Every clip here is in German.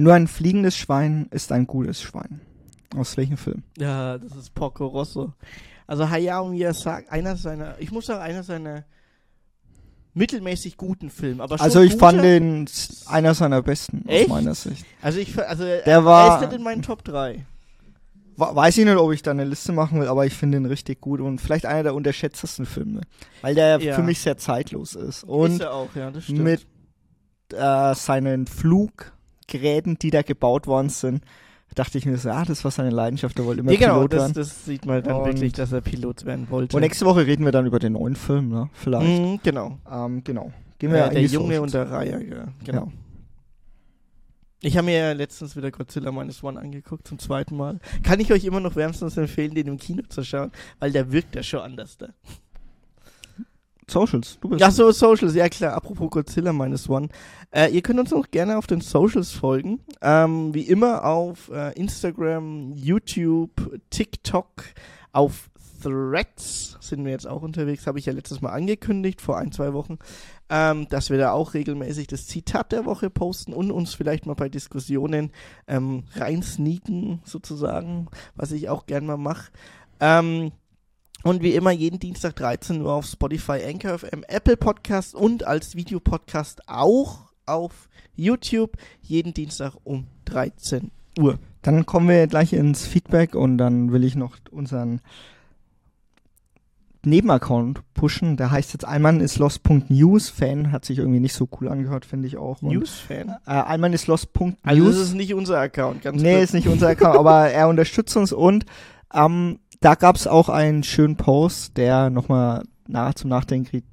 Nur ein fliegendes Schwein ist ein gutes Schwein. Aus welchem Film? Ja, das ist Porco Rosso. Also Hayao Miyazaki, einer seiner, ich muss sagen, einer seiner mittelmäßig guten Filme. Aber Also ich fand den einer seiner besten Echt? aus meiner Sicht. Also ich, also Der war- er ist nicht in meinen Top 3. Wa- Weiß ich nicht, ob ich da eine Liste machen will, aber ich finde ihn richtig gut und vielleicht einer der unterschätztesten Filme. Weil der Ja. für mich sehr zeitlos ist. ist Und er auch, ja, das stimmt. mit äh, seinen Fluggeräten, die da gebaut worden sind, dachte ich mir so, ah, das war seine Leidenschaft, er wollte immer ja, genau, Pilot das, werden. das sieht man dann Und- wirklich, dass er Pilot werden wollte. Und nächste Woche reden wir dann über den neuen Film, ne? Vielleicht. Mhm, genau. Ähm, genau. Gehen wir Äh, der Junge und der Reiher, ja, genau. Ja. Ich habe mir ja letztens wieder Godzilla Minus One angeguckt, zum zweiten Mal. Kann ich euch immer noch wärmstens empfehlen, den im Kino zu schauen, weil der wirkt ja schon anders da. Socials, du bist. Ach so, Socials, ja klar. Apropos Godzilla Minus One. Äh, ihr könnt uns auch gerne auf den Socials folgen. Ähm, wie immer auf äh, Instagram, YouTube, TikTok, auf Threads sind wir jetzt auch unterwegs. Habe ich ja letztes Mal angekündigt, vor ein, zwei Wochen, ähm, dass wir da auch regelmäßig das Zitat der Woche posten und uns vielleicht mal bei Diskussionen ähm, reinsneaken, sozusagen, was ich auch gern mal mache. Ähm, und wie immer jeden Dienstag 13 Uhr auf Spotify, Anchor FM, Apple Podcast und als Videopodcast auch auf YouTube jeden Dienstag um 13 Uhr. Dann kommen wir gleich ins Feedback und dann will ich noch unseren Nebenaccount pushen. Der heißt jetzt allmanislost.news. Fan hat sich irgendwie nicht so cool angehört, finde ich auch. News-Fan. Äh, allmanislost.news. Also das ist nicht unser Account, ganz nee, kurz. ist nicht unser Account, aber er unterstützt uns und ähm, da gab es auch einen schönen Post, der nochmal nach, zum Nachdenken kriegt,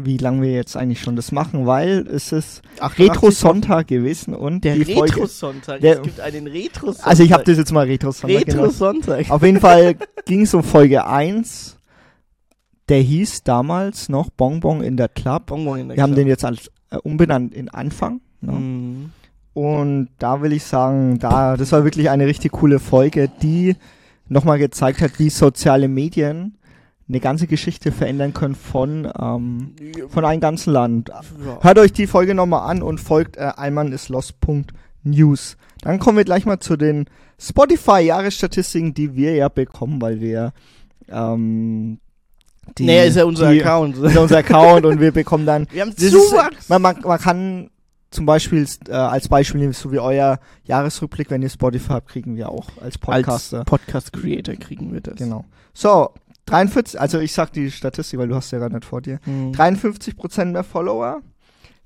wie lange wir jetzt eigentlich schon das machen, weil es ist 88 Retro-Sonntag gewesen und Der. Retro-Sonntag. Es gibt einen Retro-Sonntag. Also ich habe das jetzt mal Retro-Sonntag. Retro-Sonntag. Auf jeden Fall ging es um Folge 1. Der hieß damals noch Bonbon in der Club. Bonbon in der Wir haben Klappe. den jetzt als äh, umbenannt in Anfang. Ne? Mhm. Und da will ich sagen, da, das war wirklich eine richtig coole Folge, die nochmal gezeigt hat, wie soziale Medien eine ganze Geschichte verändern können von, ähm, von einem ganzen Land. Ja. Hört euch die Folge nochmal an und folgt äh, einmannislost.news. Dann kommen wir gleich mal zu den Spotify-Jahresstatistiken, die wir ja bekommen, weil wir ähm, die, nee, ist ja unser die, Account. ist ja unser Account und wir bekommen dann Wir haben das ist, Zuwachs. man, man, man kann zum Beispiel äh, als Beispiel nehmen, so wie euer Jahresrückblick, wenn ihr Spotify habt, kriegen wir auch als Podcaster. Als Podcast-Creator kriegen wir das. Genau. So, 43, also ich sag die Statistik, weil du hast ja gerade nicht vor dir. Mhm. 53% mehr Follower,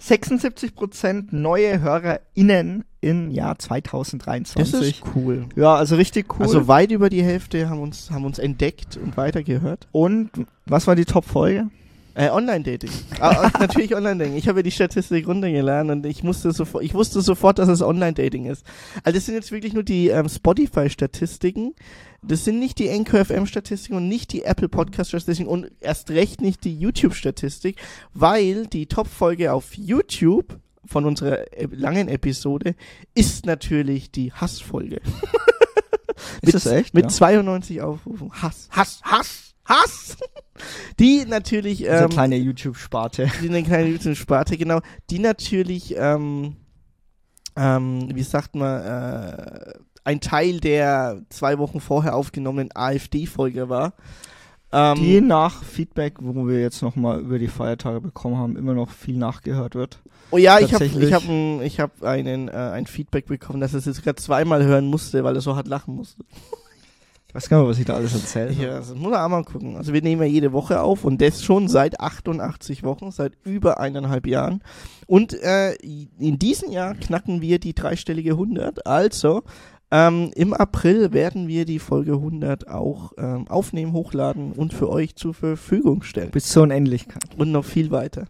76% neue HörerInnen im Jahr 2023. Das ist cool. ja, also richtig cool. Also weit über die Hälfte haben uns, haben uns entdeckt und weitergehört. und was war die Top-Folge? Äh, Online-Dating. Ah, ah, natürlich Online-Dating. Ich habe ja die Statistik runtergeladen und ich musste sofort, ich wusste sofort, dass es Online-Dating ist. Also das sind jetzt wirklich nur die ähm, Spotify-Statistiken. Das sind nicht die Anchor FM-Statistiken und nicht die Apple Podcast-Statistiken und erst recht nicht die YouTube-Statistik, weil die Top-Folge auf YouTube von unserer äh, langen Episode ist natürlich die Hassfolge. Ist das echt? Mit ja. 92 Aufrufen. Hass, Hass, Hass, Hass. Die natürlich, Diese ähm, kleine YouTube-Sparte. die eine kleine YouTube-Sparte, genau, die natürlich, ähm, ähm, wie sagt man, äh, ein Teil der zwei Wochen vorher aufgenommenen AfD-Folge war. Ähm, Die nach Feedback, wo wir jetzt nochmal über die Feiertage bekommen haben, immer noch viel nachgehört wird. oh ja, ich habe ich hab ein, ich hab einen, äh, ein Feedback bekommen, dass er es jetzt gerade zweimal hören musste, weil er so hart lachen musste. Ich weiß gar nicht, was ich da alles erzählt habe. Ja, das muss man auch mal gucken. Also wir nehmen ja jede Woche auf und das schon seit 88 Wochen, seit über eineinhalb Jahren. Und äh, in diesem Jahr knacken wir die dreistellige 100. Also ähm, im April werden wir die Folge 100 auch ähm, aufnehmen, hochladen und für euch zur Verfügung stellen. Bis zur Unendlichkeit. Und noch viel weiter.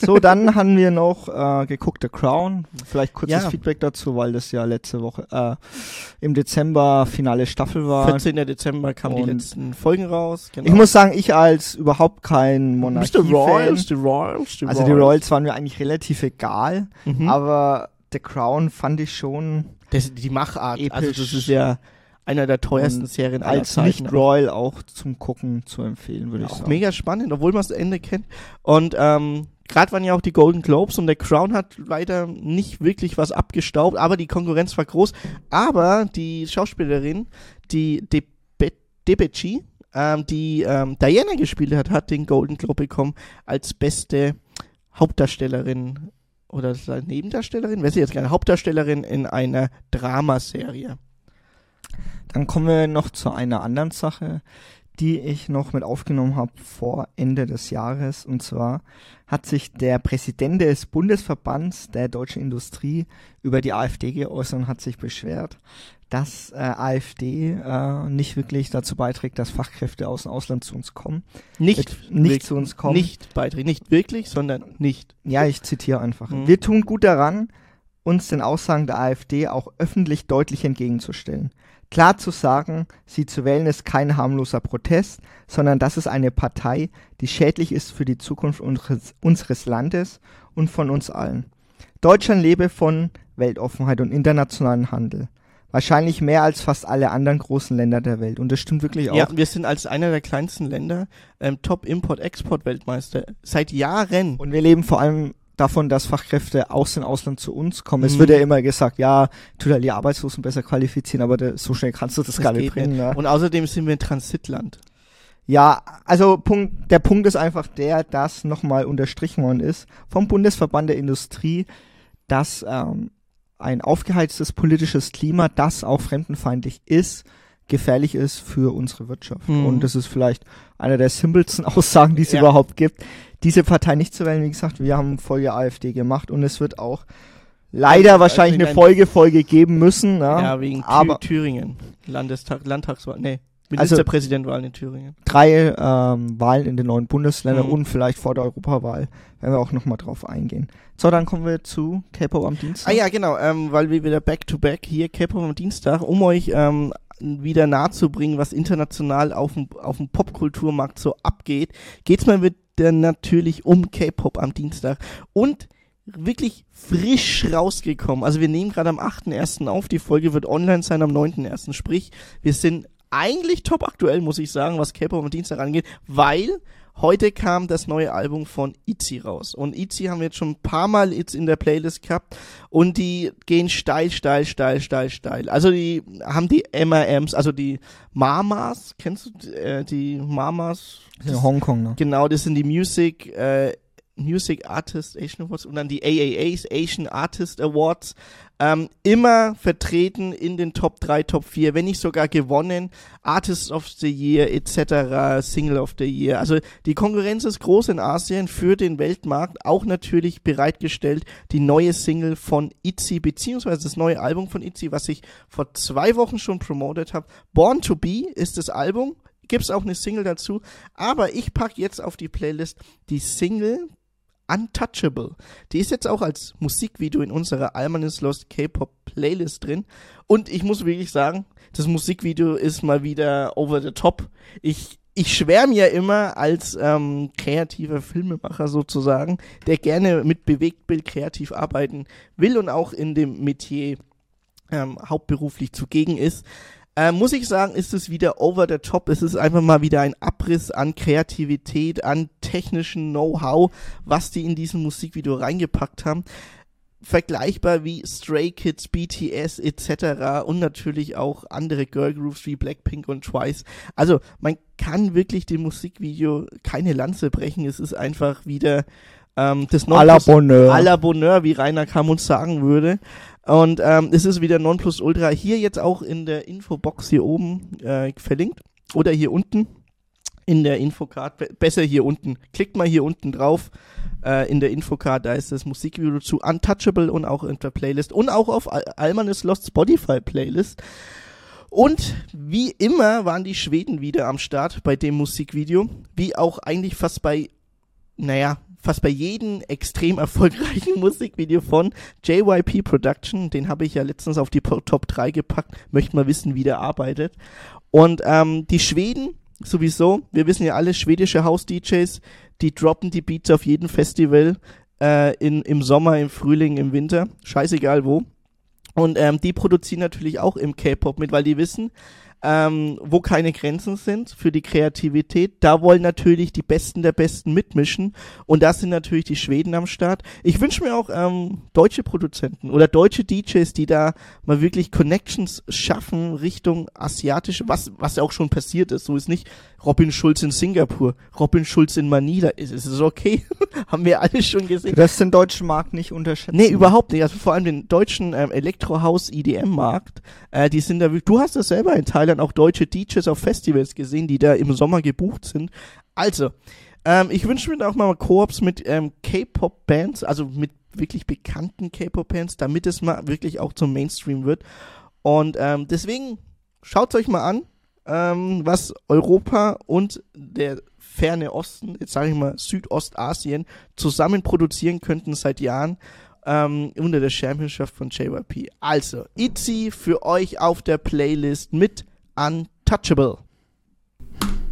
So, dann haben wir noch äh, geguckt The Crown. Vielleicht kurzes Ja. Feedback dazu, weil das ja letzte Woche äh, im Dezember finale Staffel war. 14. Dezember kamen die letzten Folgen raus. Genau. Ich muss sagen, ich als überhaupt kein Mr. Monarchie-Fan, Royals, die Royals, die also die Royals waren mir eigentlich relativ egal, Mhm. aber The Crown fand ich schon Das, die Machart, Episch. also das ist ja einer der teuersten Und Serien aller Als Zeiten. nicht Royal auch zum Gucken zu empfehlen, würde ich auch sagen. mega spannend, obwohl man das Ende kennt. Und ähm, gerade waren ja auch die Golden Globes und der Crown hat leider nicht wirklich was abgestaubt, aber die Konkurrenz war groß. Aber die Schauspielerin, die Debe Debechi, ähm, die ähm, Diana gespielt hat, hat den Golden Globe bekommen als beste Hauptdarstellerin oder Nebendarstellerin, weiß ich jetzt gerne, Hauptdarstellerin in einer Dramaserie. Dann kommen wir noch zu einer anderen Sache, die ich noch mit aufgenommen habe vor Ende des Jahres. Und zwar hat sich der Präsident des Bundesverbands der deutschen Industrie über die AfD geäußert und hat sich beschwert, dass äh, AfD äh, nicht wirklich dazu beiträgt, dass Fachkräfte aus dem Ausland zu uns kommen. Nicht, Wird nicht zu uns kommen. Nicht beitreten, nicht wirklich, sondern nicht. Ja, ich zitiere einfach. Mhm. Wir tun gut daran, uns den Aussagen der AfD auch öffentlich deutlich entgegenzustellen. Klar zu sagen, sie zu wählen ist kein harmloser Protest, sondern das ist eine Partei, die schädlich ist für die Zukunft unseres, unseres Landes und von uns allen. Deutschland lebe von Weltoffenheit und internationalen Handel. Wahrscheinlich mehr als fast alle anderen großen Länder der Welt. Und das stimmt wirklich auch. Ja, wir sind als einer der kleinsten Länder ähm, Top-Import-Export-Weltmeister. Seit Jahren. Und wir leben vor allem davon, dass Fachkräfte aus dem Ausland zu uns kommen. Es Mhm. wird ja immer gesagt, ja, tu da die Arbeitslosen besser qualifizieren, aber da, so schnell kannst du das, Das gar nicht bringen. Ja. Und außerdem sind wir ein Transitland. ja, also Punkt, der Punkt ist einfach der, dass nochmal unterstrichen worden ist vom Bundesverband der Industrie, dass ähm, ein aufgeheiztes politisches Klima, das auch fremdenfeindlich ist, gefährlich ist für unsere Wirtschaft. Mhm. Und das ist vielleicht einer der simpelsten Aussagen, die es Ja. überhaupt gibt. Diese Partei nicht zu wählen, wie gesagt, wir haben Folge AfD gemacht und es wird auch leider Also wahrscheinlich eine ein- Folge-Folge geben müssen. Ja, Ja, wegen aber Thüringen. Landestag, Landtagswahl. Nee, Also- Ministerpräsidentwahlen in Thüringen. drei ähm, Wahlen in den neuen Bundesländern Mhm. und vielleicht vor der Europawahl werden wir auch nochmal drauf eingehen. So, dann kommen wir zu K-Pop am Dienstag. Ah ja, genau, ähm, weil wir wieder back-to-back hier, K-Pop am Dienstag, um euch ähm, wieder nahezubringen, was international auf dem, auf dem Popkulturmarkt so abgeht, geht's mal wieder natürlich um K-Pop am Dienstag. Und wirklich frisch rausgekommen. Also wir nehmen gerade am 8.1. auf, die Folge wird online sein am 9.1. Sprich, wir sind eigentlich top aktuell, muss ich sagen, was K-Pop am Dienstag angeht, weil heute kam das neue Album von ITZY raus. Und ITZY haben wir jetzt schon ein paar Mal jetzt in der Playlist gehabt und die gehen steil, steil, steil, steil, steil. Also die haben die MRMs, also die Mamas, kennst du äh, die Mamas? in Hongkong, ne? Genau, das sind die Music, äh, Music Artist Asian Awards und dann die AAAs, Asian Artist Awards, ähm, immer vertreten in den Top 3, Top 4, wenn nicht sogar gewonnen, Artist of the Year etc., Single of the Year. Also die Konkurrenz ist groß in Asien für den Weltmarkt, auch natürlich bereitgestellt die neue Single von ITZY, beziehungsweise das neue Album von ITZY, was ich vor zwei Wochen schon promotet habe. Born to Be ist das Album, gibt's auch eine Single dazu, aber ich pack jetzt auf die Playlist die Single Untouchable. Die ist jetzt auch als Musikvideo in unserer Alman is Lost K-Pop Playlist drin. Und ich muss wirklich sagen, das Musikvideo ist mal wieder over the top. Ich, ich schwärme ja immer als ähm, kreativer Filmemacher sozusagen, der gerne mit Bewegtbild kreativ arbeiten will und auch in dem Metier ähm, hauptberuflich zugegen ist. Äh, muss ich sagen, ist es wieder over the top. Es ist einfach mal wieder ein Abriss an Kreativität, an technischen Know-how, was die in diesem Musikvideo reingepackt haben. Vergleichbar wie Stray Kids, BTS etc. und natürlich auch andere Girl Groups wie Blackpink und Twice. Also man kann wirklich dem Musikvideo keine Lanze brechen. Es ist einfach wieder ähm, das À la Nonplus- Bonheur. à la Bonheur, wie Rainer Kamunz sagen würde. Und ähm, es ist wieder Nonplusultra. Hier jetzt auch in der Infobox hier oben äh, verlinkt. Oder hier unten in der Infocard. Be besser hier unten. Klickt mal hier unten drauf. Äh, in der Infocard, da ist das Musikvideo zu Untouchable und auch in der Playlist. Und auch auf Al Alman is Lost Spotify Playlist. Und wie immer waren die Schweden wieder am Start bei dem Musikvideo. Wie auch eigentlich fast bei, naja, fast bei jedem extrem erfolgreichen Musikvideo von JYP Production. Den habe ich ja letztens auf die Top 3 gepackt. Möchte mal wissen, wie der arbeitet. Und ähm, die Schweden sowieso, wir wissen ja alle, schwedische House-DJs, die droppen die Beats auf jedem Festival äh, in, im Sommer, im Frühling, im Winter. Scheißegal wo. Und ähm, die produzieren natürlich auch im K-Pop mit, weil die wissen, ähm, wo keine Grenzen sind für die Kreativität. Da wollen natürlich die Besten der Besten mitmischen und da sind natürlich die Schweden am Start. Ich wünsche mir auch ähm, deutsche Produzenten oder deutsche DJs, die da mal wirklich Connections schaffen Richtung asiatische, was was ja auch schon passiert ist. So ist nicht Robin Schulz in Singapur, Robin Schulz in Manila. Ist, ist es okay? Haben wir alle schon gesehen. Du darfst den deutschen Markt nicht unterschätzen. Nee, überhaupt nicht. Also vor allem den deutschen ähm, Elektrohaus-EDM-Markt. Äh, die sind da wirklich, du hast das selber in Thailand auch deutsche DJs auf Festivals gesehen, die da im Sommer gebucht sind. Also, ähm, ich wünsche mir da auch mal Koops mit ähm, K-Pop-Bands, also mit wirklich bekannten K-Pop-Bands, damit es mal wirklich auch zum Mainstream wird. Und ähm, deswegen schaut euch mal an, ähm, was Europa und der ferne Osten, jetzt sage ich mal Südostasien, zusammen produzieren könnten seit Jahren ähm, unter der Championship von JYP. Also, Itzy für euch auf der Playlist mit Untouchable.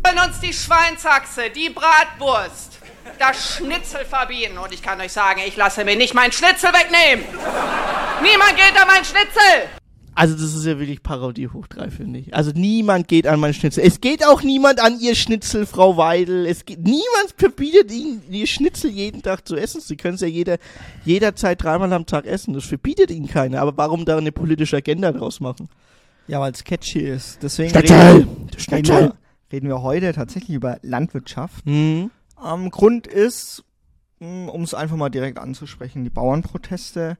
wollen uns die Schweinshaxe, die Bratwurst, das Schnitzel verbieten. Und ich kann euch sagen, ich lasse mir nicht mein Schnitzel wegnehmen. Niemand geht an mein Schnitzel. Also das ist ja wirklich Parodie hoch drei, finde ich. Also niemand geht an mein Schnitzel. Es geht auch niemand an ihr Schnitzel, Frau Weidel. Es geht, niemand verbietet ihnen, ihr Schnitzel jeden Tag zu essen. Sie können es ja jeder, jederzeit dreimal am Tag essen. Das verbietet ihnen keiner. Aber warum da eine politische Agenda draus machen? Ja, weil es catchy ist. Deswegen reden, reden, wir, reden wir heute tatsächlich über Landwirtschaft. Mhm. Ähm, Grund ist, um es einfach mal direkt anzusprechen, die Bauernproteste,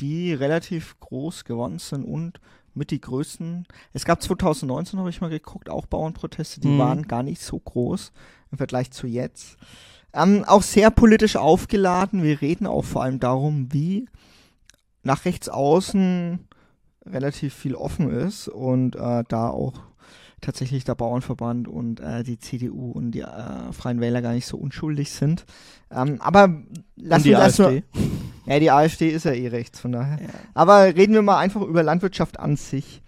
die relativ groß geworden sind und mit die größten. Es gab 2019, habe ich mal geguckt, auch Bauernproteste, die Mhm. waren gar nicht so groß im Vergleich zu jetzt. Ähm, auch sehr politisch aufgeladen. Wir reden auch vor allem darum, wie nach rechts außen relativ viel offen ist und äh, da auch tatsächlich der Bauernverband und äh, die CDU und die äh, Freien Wähler gar nicht so unschuldig sind. Ähm, aber lassen wir. Mal, ja, die AfD ist ja eh rechts, von daher. Ja. Aber reden wir mal einfach über Landwirtschaft an sich.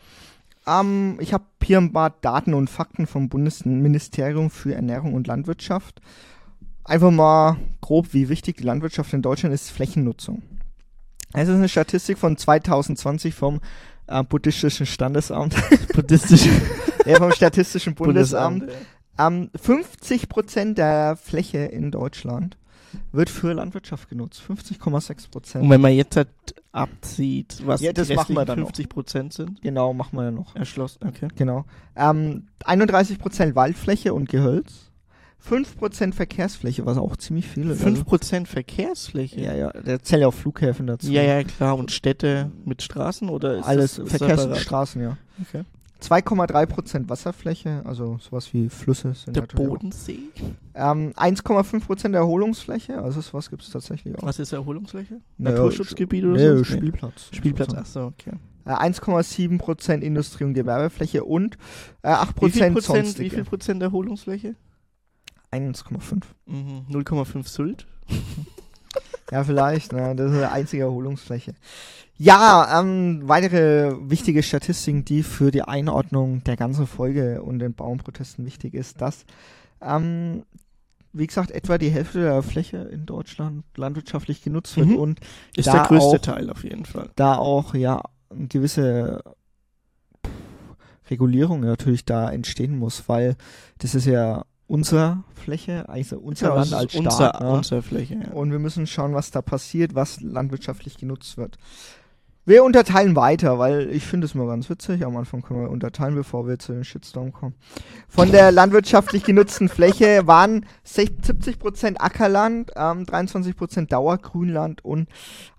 Ähm, ich habe hier ein paar Daten und Fakten vom Bundesministerium für Ernährung und Landwirtschaft. Einfach mal grob, wie wichtig die Landwirtschaft in Deutschland ist, Flächennutzung. Es ist eine Statistik von 2020 vom äh, Buddhistischen Standesamt, Buddhistisch. ja, vom Statistischen Bundesamt. Bundesamt. Ähm, 50 Prozent der Fläche in Deutschland wird für Landwirtschaft genutzt. 50,6 Und Prozent. wenn man jetzt halt abzieht, was Ja, das die machen wir dann noch. 50 Prozent sind, Genau, machen wir ja noch. erschlossen. Okay. Genau. Ähm, 31 Prozent Waldfläche und Gehölz. 5 Prozent Verkehrsfläche, was auch ziemlich viel ist. 5 Prozent Verkehrsfläche. Ja, ja, der zählt ja auch Flughäfen dazu. Ja, ja, klar. Und Städte mit Straßen oder ist Alles, das Verkehrs- und? Straßen, ja. Okay. 2,3 Prozent Wasserfläche, also sowas wie Flüsse sind Der auch. Bodensee? Ähm, 1,5 Prozent Erholungsfläche, also sowas gibt es tatsächlich auch. Was ist Erholungsfläche? Naja, Naturschutzgebiet oder Nee, so? Spielplatz. Spielplatz, sozusagen. ach so, okay. Äh, 1,7 Prozent Industrie- und Gewerbefläche und äh, 8 Wie viel Prozent Prozent, wie sonstige. viel Prozent Erholungsfläche? 1,5. Mhm. 0,5 Sylt. Ja, vielleicht, ne? Das ist eine einzige Erholungsfläche. Ja, ähm, weitere wichtige Statistiken, die für die Einordnung der ganzen Folge und den Bauernprotesten wichtig ist, dass, ähm, wie gesagt, etwa die Hälfte der Fläche in Deutschland landwirtschaftlich genutzt wird Mhm. und Ist der größte auch- Teil auf jeden Fall. da auch, ja, eine gewisse Regulierung natürlich da entstehen muss, weil das ist ja unsere Fläche, also unser Ja, Land als ist Staat. unser, unser Fläche, ja. Und wir müssen schauen, was da passiert, was landwirtschaftlich genutzt wird. Wir unterteilen weiter, weil ich finde es mal ganz witzig. Am Anfang können wir unterteilen, bevor wir zu den Shitstorm kommen. Von der landwirtschaftlich genutzten Fläche waren 70% Ackerland, ähm, 23% Dauergrünland und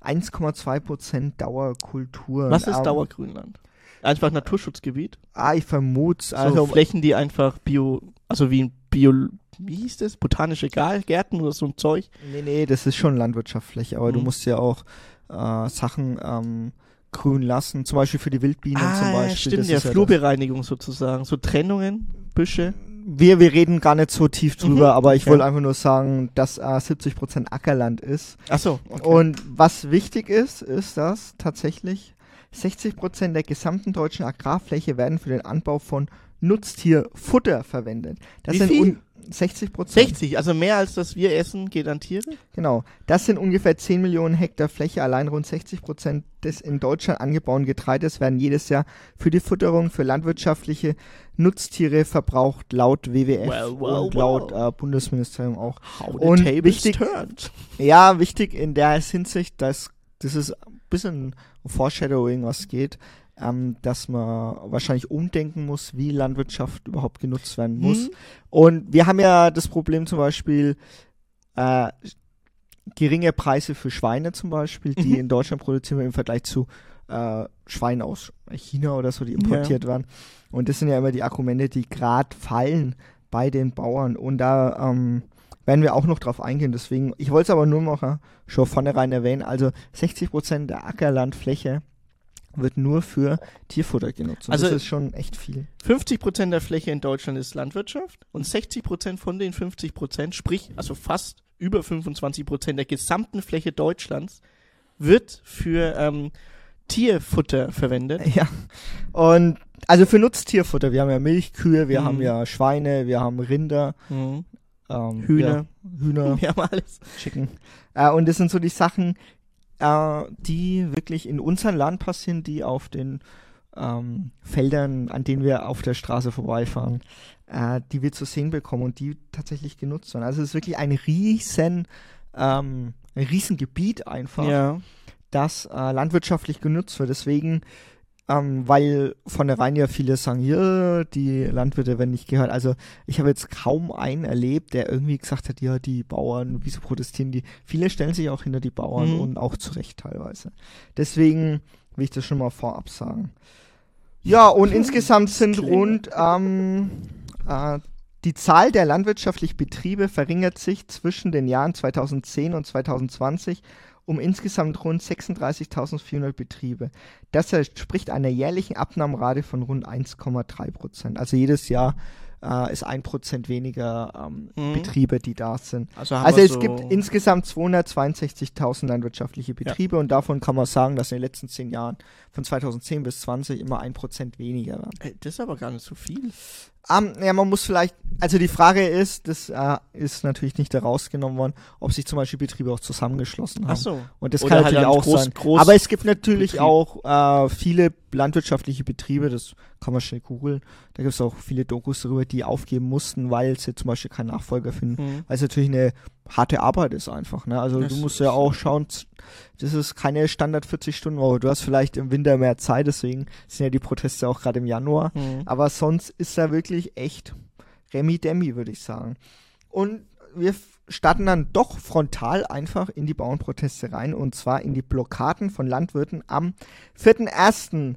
1,2% Dauerkultur. Was ist ähm, Dauergrünland? Einfach Naturschutzgebiet? Ah, ich vermute Also also Flächen, die einfach Bio, also wie ein Bio, wie hieß das? Botanische Gärten oder so ein Zeug? Nee, nee, das ist schon Landwirtschaftsfläche, aber du Mhm. musst ja auch äh, Sachen ähm, grün lassen, zum Beispiel für die Wildbienen zum Ah, Beispiel. stimmt, das ja. Flurbereinigung sozusagen. So Trennungen, Büsche. Wir, wir reden gar nicht so tief drüber, Mhm, aber ich okay. wollte einfach nur sagen, dass äh, 70% Ackerland ist. Achso, okay. Und was wichtig ist, ist, dass tatsächlich 60% der gesamten deutschen Agrarfläche werden für den Anbau von Nutztierfutter verwendet. Das Wie sind viel? un- 60 Prozent. 60, also mehr als das wir essen, geht an Tiere? Genau. Das sind ungefähr 10 Millionen Hektar Fläche. Allein rund 60 Prozent des in Deutschland angebauten Getreides werden jedes Jahr für die Futterung für landwirtschaftliche Nutztiere verbraucht, laut WWF Well, well, und laut well. äh, Bundesministerium auch. How Und the tables wichtig- turned. Ja, wichtig in der Hinsicht, dass das ist bisschen Foreshadowing, was geht, ähm, dass man wahrscheinlich umdenken muss, wie Landwirtschaft überhaupt genutzt werden muss. Hm? Und wir haben ja das Problem zum Beispiel äh, geringe Preise für Schweine zum Beispiel, die Mhm. in Deutschland produzieren wir im Vergleich zu äh, Schweinen aus China oder so, die importiert werden. Und das sind ja immer die Argumente, die gerade fallen bei den Bauern. Und da ähm, werden wir auch noch drauf eingehen. Deswegen, ich wollte es aber nur noch schon vornherein erwähnen. Also 60 Prozent der Ackerlandfläche wird nur für Tierfutter genutzt. Und Also- das ist schon echt viel. 50 Prozent der Fläche in Deutschland ist Landwirtschaft und 60 Prozent von den 50 Prozent, sprich also fast über 25 Prozent der gesamten Fläche Deutschlands, wird für ähm, Tierfutter verwendet. Ja. Und also für Nutztierfutter, wir haben ja Milchkühe, wir Mhm. haben ja Schweine, wir haben Rinder, Mhm. Ähm, Hühner. ja, Hühner, Wir haben alles. Chicken. Äh, und das sind so die Sachen, äh, die wirklich in unserem Land passieren, die auf den ähm, Feldern, an denen wir auf der Straße vorbeifahren, äh, die wir zu sehen bekommen und die tatsächlich genutzt werden. Also es ist wirklich ein riesen, ähm, ein riesen Gebiet einfach, Ja. das äh, landwirtschaftlich genutzt wird. Deswegen, ähm, weil von der Rhein ja viele sagen, ja, die Landwirte werden nicht gehört. Also ich habe jetzt kaum einen erlebt, der irgendwie gesagt hat, ja, die Bauern, wieso protestieren die? Viele stellen sich auch hinter die Bauern Mhm. und auch zu Recht teilweise. Deswegen will ich das schon mal vorab sagen. Ja, und insgesamt sind rund ähm, äh, die Zahl der landwirtschaftlichen Betriebe verringert sich zwischen den Jahren 2010 und 2020 um insgesamt rund 36.400 Betriebe. Das entspricht einer jährlichen Abnahmerate von rund 1,3 Prozent. Also jedes Jahr äh, ist ein Prozent weniger ähm, Mhm. Betriebe, die da sind. Also, Also es so gibt insgesamt 262.000 landwirtschaftliche Betriebe und davon kann man sagen, dass in den letzten zehn Jahren von 2010 bis 20 immer ein Prozent weniger waren. Ey, Das ist aber gar nicht so viel. Ähm, ja, man muss vielleicht, also die Frage ist, das äh, ist natürlich nicht herausgenommen worden, ob sich zum Beispiel Betriebe auch zusammengeschlossen haben. Ach so. Und das Oder kann halt natürlich auch groß- sein. groß- Aber es gibt natürlich Betrieb. auch äh, viele landwirtschaftliche Betriebe, das kann man schnell googeln. Da gibt es auch viele Dokus darüber, die aufgeben mussten, weil sie zum Beispiel keinen Nachfolger finden. Mhm. Weil es natürlich eine harte Arbeit ist einfach. Ne? Also Das du musst ja auch schauen, das ist keine Standard 40-Stunden-Woche. Du hast vielleicht im Winter mehr Zeit, deswegen sind ja die Proteste auch gerade im Januar. Mhm. Aber sonst ist da wirklich echt Remi-Demi, würde ich sagen. Und wir starten dann doch frontal einfach in die Bauernproteste rein und zwar in die Blockaden von Landwirten am 4.1.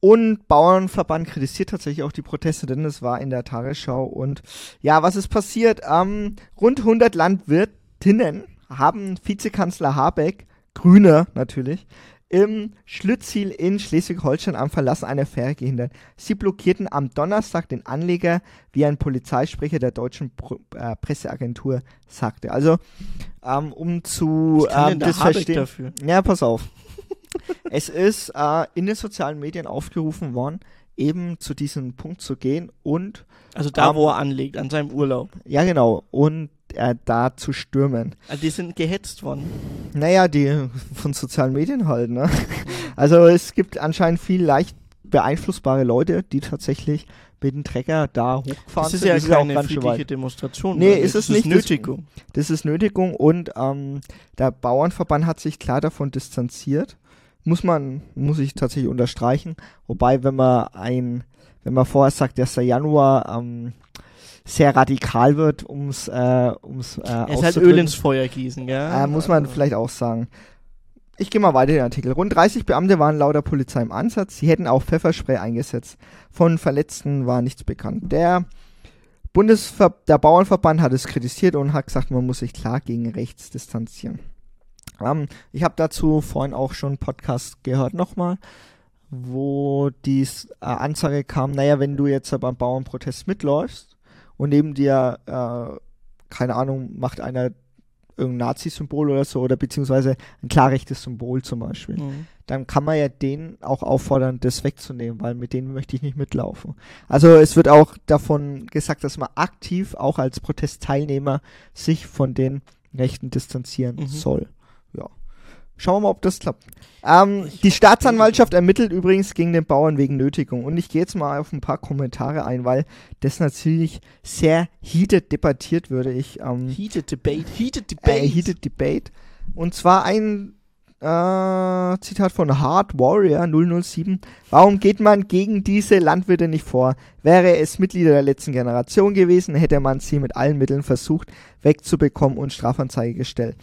Und Bauernverband kritisiert tatsächlich auch die Proteste, denn es war in der Tagesschau. Und ja, was ist passiert? Ähm, rund 100 Landwirtinnen haben Vizekanzler Habeck, Grüner natürlich, im Schlütziel in Schleswig-Holstein am Verlassen einer Fähre gehindert. Sie blockierten am Donnerstag den Anleger, wie ein Polizeisprecher der deutschen Pro äh, Presseagentur sagte. Also, ähm, um zu ähm, das verstehen. dafür? Ja, pass auf. Es ist äh, in den sozialen Medien aufgerufen worden, eben zu diesem Punkt zu gehen und, Also da, Ähm, wo er anlegt, an seinem Urlaub. ja genau, und äh, da zu stürmen. Also die sind gehetzt worden. Naja, die von sozialen Medien halt, ne? Also es gibt anscheinend viel leicht beeinflussbare Leute, die tatsächlich mit dem Trecker da hochgefahren Das ist sind. ja auch keine schön friedliche weit. Demonstration. Nee, ist Das es nicht. Das- Nötigung. Das ist Nötigung und ähm, der Bauernverband hat sich klar davon distanziert. Muss man, muss ich tatsächlich unterstreichen. Wobei, wenn man ein, wenn man vorher sagt, dass der Januar ähm, sehr radikal wird, ums, äh, ums äh, Es ist halt Öl ins Feuer gießen, ja. äh, muss man vielleicht auch sagen. Ich gehe mal weiter in den Artikel. Rund 30 Beamte waren laut der Polizei im Ansatz. Sie hätten auch Pfefferspray eingesetzt. Von Verletzten war nichts bekannt. Der Bundesver der Bauernverband hat es kritisiert und hat gesagt, man muss sich klar gegen rechts distanzieren. Ähm, ich habe dazu vorhin auch schon einen Podcast gehört nochmal, wo die äh, Ansage kam, naja, wenn du jetzt beim Bauernprotest mitläufst und neben dir, äh, keine Ahnung, macht einer irgendein Nazi-Symbol oder so oder beziehungsweise ein klar rechtes Symbol zum Beispiel, Mhm. dann kann man ja den auch auffordern, das wegzunehmen, weil mit denen möchte ich nicht mitlaufen. Also es wird auch davon gesagt, dass man aktiv auch als Protestteilnehmer sich von den Rechten distanzieren Mhm. soll. Schauen wir mal, ob das klappt. Ähm, die Staatsanwaltschaft ermittelt übrigens gegen den Bauern wegen Nötigung. Und ich gehe jetzt mal auf ein paar Kommentare ein, weil das natürlich sehr heated debattiert würde. Ich ähm, Heated Debate, Heated Debate. äh, Heated Debate. Und zwar ein äh, Zitat von Hard Warrior 007. Warum geht man gegen diese Landwirte nicht vor? Wäre es Mitglieder der letzten Generation gewesen, hätte man sie mit allen Mitteln versucht wegzubekommen und Strafanzeige gestellt.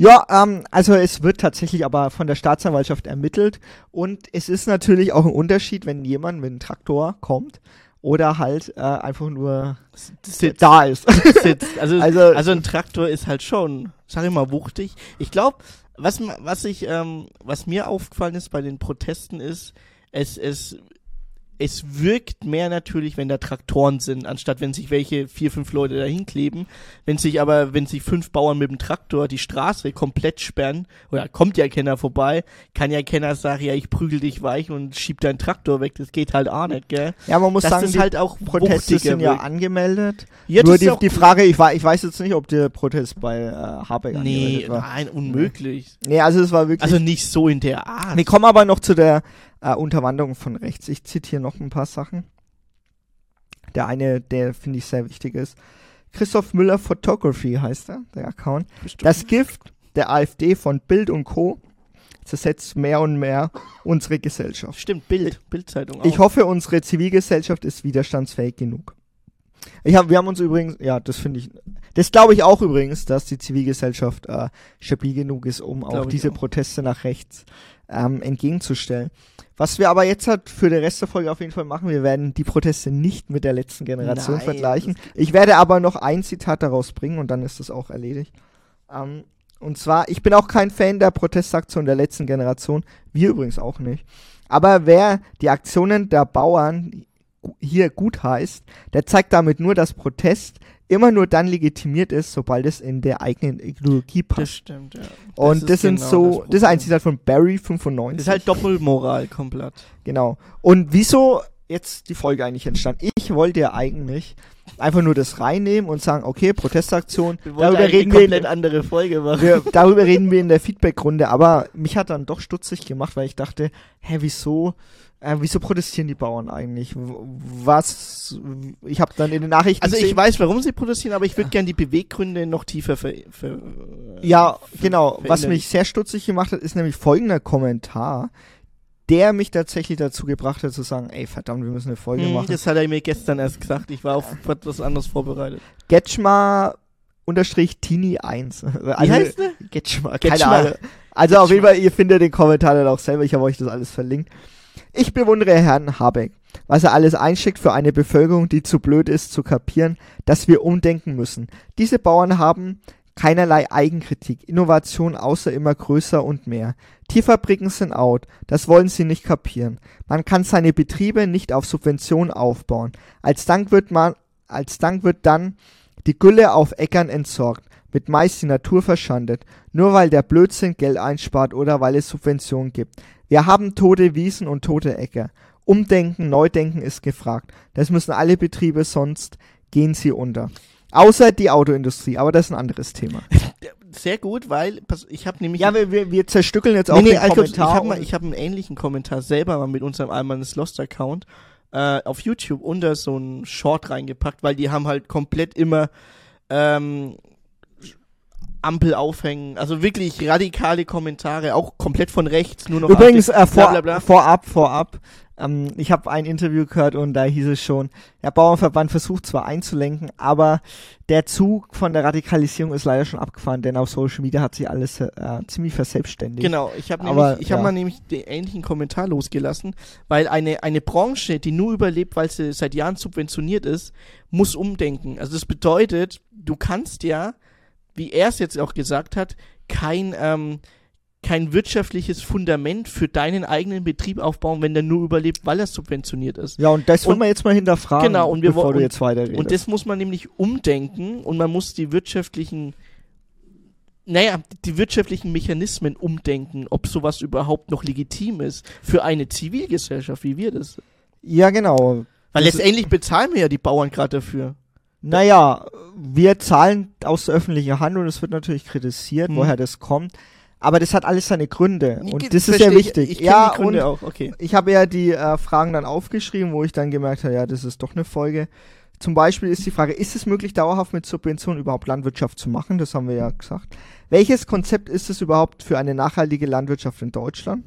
Ja, ähm, also es wird tatsächlich aber von der Staatsanwaltschaft ermittelt und es ist natürlich auch ein Unterschied, wenn jemand mit einem Traktor kommt oder halt äh, einfach nur Sitzt. da ist. sitzt. Also, Also- also, ein Traktor ist halt schon, sag ich mal, wuchtig. Ich glaube, was, was ich, ähm, was mir aufgefallen ist bei den Protesten ist, es, es, es wirkt mehr natürlich, wenn da Traktoren sind, anstatt wenn sich welche vier, fünf Leute dahin kleben. Wenn sich aber, wenn sich fünf Bauern mit dem Traktor die Straße komplett sperren, oder kommt ja keiner vorbei, kann ja keiner sagen, ja, ich prügel dich weich und schieb deinen Traktor weg. Das geht halt auch nicht, gell? ja, man muss Dass sagen, das die halt auch Proteste sind ja angemeldet. Ja, Nur das ist die, die. Frage, ich, war, ich weiß jetzt nicht, ob der Protest bei äh, Habeck Nee, angemeldet war. nein, unmöglich. Nee, also es war wirklich. Also nicht so in der Art. wir kommen aber noch zu der äh, Unterwanderung von rechts. Ich zitiere noch ein paar Sachen. Der eine, der finde ich sehr wichtig ist. Christoph Müller Photography heißt er, der Account. Das Gift der AfD von Bild und Co. zersetzt mehr und mehr unsere Gesellschaft. Stimmt, Bild, Bildzeitung auch. Ich hoffe, unsere Zivilgesellschaft ist widerstandsfähig genug. Ich hab, wir haben uns übrigens, ja, das finde ich, das glaube ich auch übrigens, dass die Zivilgesellschaft äh, stabil genug ist, um auch diese auch. Proteste nach rechts ähm, entgegenzustellen. Was wir aber jetzt halt für den Rest der Folge auf jeden Fall machen, wir werden die Proteste nicht mit der letzten Generation Nein, vergleichen. Ich werde aber noch ein Zitat daraus bringen und dann ist das auch erledigt. Ähm, und zwar, ich bin auch kein Fan der Protestaktion der letzten Generation, wir übrigens auch nicht. Aber wer die Aktionen der Bauern hier gut heißt, der zeigt damit nur, dass Protest immer nur dann legitimiert ist, sobald es in der eigenen Ideologie das passt. stimmt, ja. Und das, sind genau so, das, ist ein. Zitat von Barry 95. Das ist halt Doppelmoral komplett. Genau. Und wieso jetzt die Folge eigentlich entstanden? Ich wollte ja eigentlich einfach nur das reinnehmen und sagen, okay, Protestaktion, darüber reden wir, in, andere Folge machen. wir, darüber reden wir in der Feedbackrunde, aber mich hat dann doch stutzig gemacht, weil ich dachte, hä, wieso, äh, wieso protestieren die Bauern eigentlich? Was, ich habe dann in den Nachrichten Also ich gesehen- weiß, warum sie protestieren, aber ich würde gerne die Beweggründe noch tiefer ver, ver Ja, ver- genau. Was verinnerlichen. mich sehr stutzig gemacht hat, ist nämlich folgender Kommentar, der mich tatsächlich dazu gebracht hat zu sagen, ey, verdammt, wir müssen eine Folge Hm, machen. Das hat er mir gestern erst gesagt. Ich war auf etwas anderes vorbereitet. Getschma unterstrich Tini 1. Wie Also, heißt der? Getschma, keine Getschma. Ahnung. Also auf jeden Fall, ihr findet den Kommentar dann auch selber. Ich habe euch das alles verlinkt. Ich bewundere Herrn Habeck, was er alles einsteckt für eine Bevölkerung, die zu blöd ist zu kapieren, dass wir umdenken müssen. Diese Bauern haben keinerlei Eigenkritik, Innovation außer immer größer und mehr. Tierfabriken sind out, das wollen sie nicht kapieren. Man kann seine Betriebe nicht auf Subventionen aufbauen. Als Dank wird man, als Dank wird dann die Gülle auf Äckern entsorgt, mit Mais die Natur verschandet, nur weil der Blödsinn Geld einspart oder weil es Subventionen gibt. Wir haben tote Wiesen und tote Äcker. Umdenken, Neudenken ist gefragt. Das müssen alle Betriebe, sonst gehen sie unter. Außer die Autoindustrie, aber das ist ein anderes Thema. Sehr gut, weil ich habe nämlich Ja, wir, wir, wir zerstückeln jetzt auch nee, nee, den also, Kommentar. ich habe hab einen ähnlichen Kommentar selber mal mit unserem Almanes Lost Account äh, auf YouTube unter so einen Short reingepackt, weil die haben halt komplett immer ähm, Ampel aufhängen, also wirklich radikale Kommentare, auch komplett von rechts, nur noch Übrigens, äh, vor, bla, bla, bla. vorab, vorab, ähm, ich habe ein Interview gehört und da hieß es schon, der Bauernverband versucht zwar einzulenken, aber der Zug von der Radikalisierung ist leider schon abgefahren, denn auf Social Media hat sich alles äh, ziemlich verselbstständigt. Genau, ich habe Aber, nämlich, ich habe ja. mal nämlich den ähnlichen Kommentar losgelassen, weil eine eine Branche, die nur überlebt, weil sie seit Jahren subventioniert ist, muss umdenken. Also das bedeutet, du kannst ja, wie er es jetzt auch gesagt hat, kein ähm, kein wirtschaftliches Fundament für deinen eigenen Betrieb aufbauen, wenn der nur überlebt, weil er subventioniert ist. Ja, und das wollen wir jetzt mal hinterfragen, Genau, und wir bevor du jetzt weiterredest. Und das muss man nämlich umdenken und man muss die wirtschaftlichen naja, die wirtschaftlichen Mechanismen umdenken, ob sowas überhaupt noch legitim ist für eine Zivilgesellschaft, wie wir das. Ja, genau. Weil letztendlich bezahlen wir ja die Bauern gerade dafür. Naja, wir zahlen aus öffentlicher Hand und es wird natürlich kritisiert, Hm. woher das kommt. Aber das hat alles seine Gründe. Und Ich- das ist ja ich- wichtig. Ich, kenn ja, die Gründe auch, okay. ich habe ja die äh, Fragen dann aufgeschrieben, wo ich dann gemerkt habe, ja, das ist doch eine Folge. Zum Beispiel ist die Frage, ist es möglich, dauerhaft mit Subventionen überhaupt Landwirtschaft zu machen? Das haben wir ja gesagt. Welches Konzept ist es überhaupt für eine nachhaltige Landwirtschaft in Deutschland?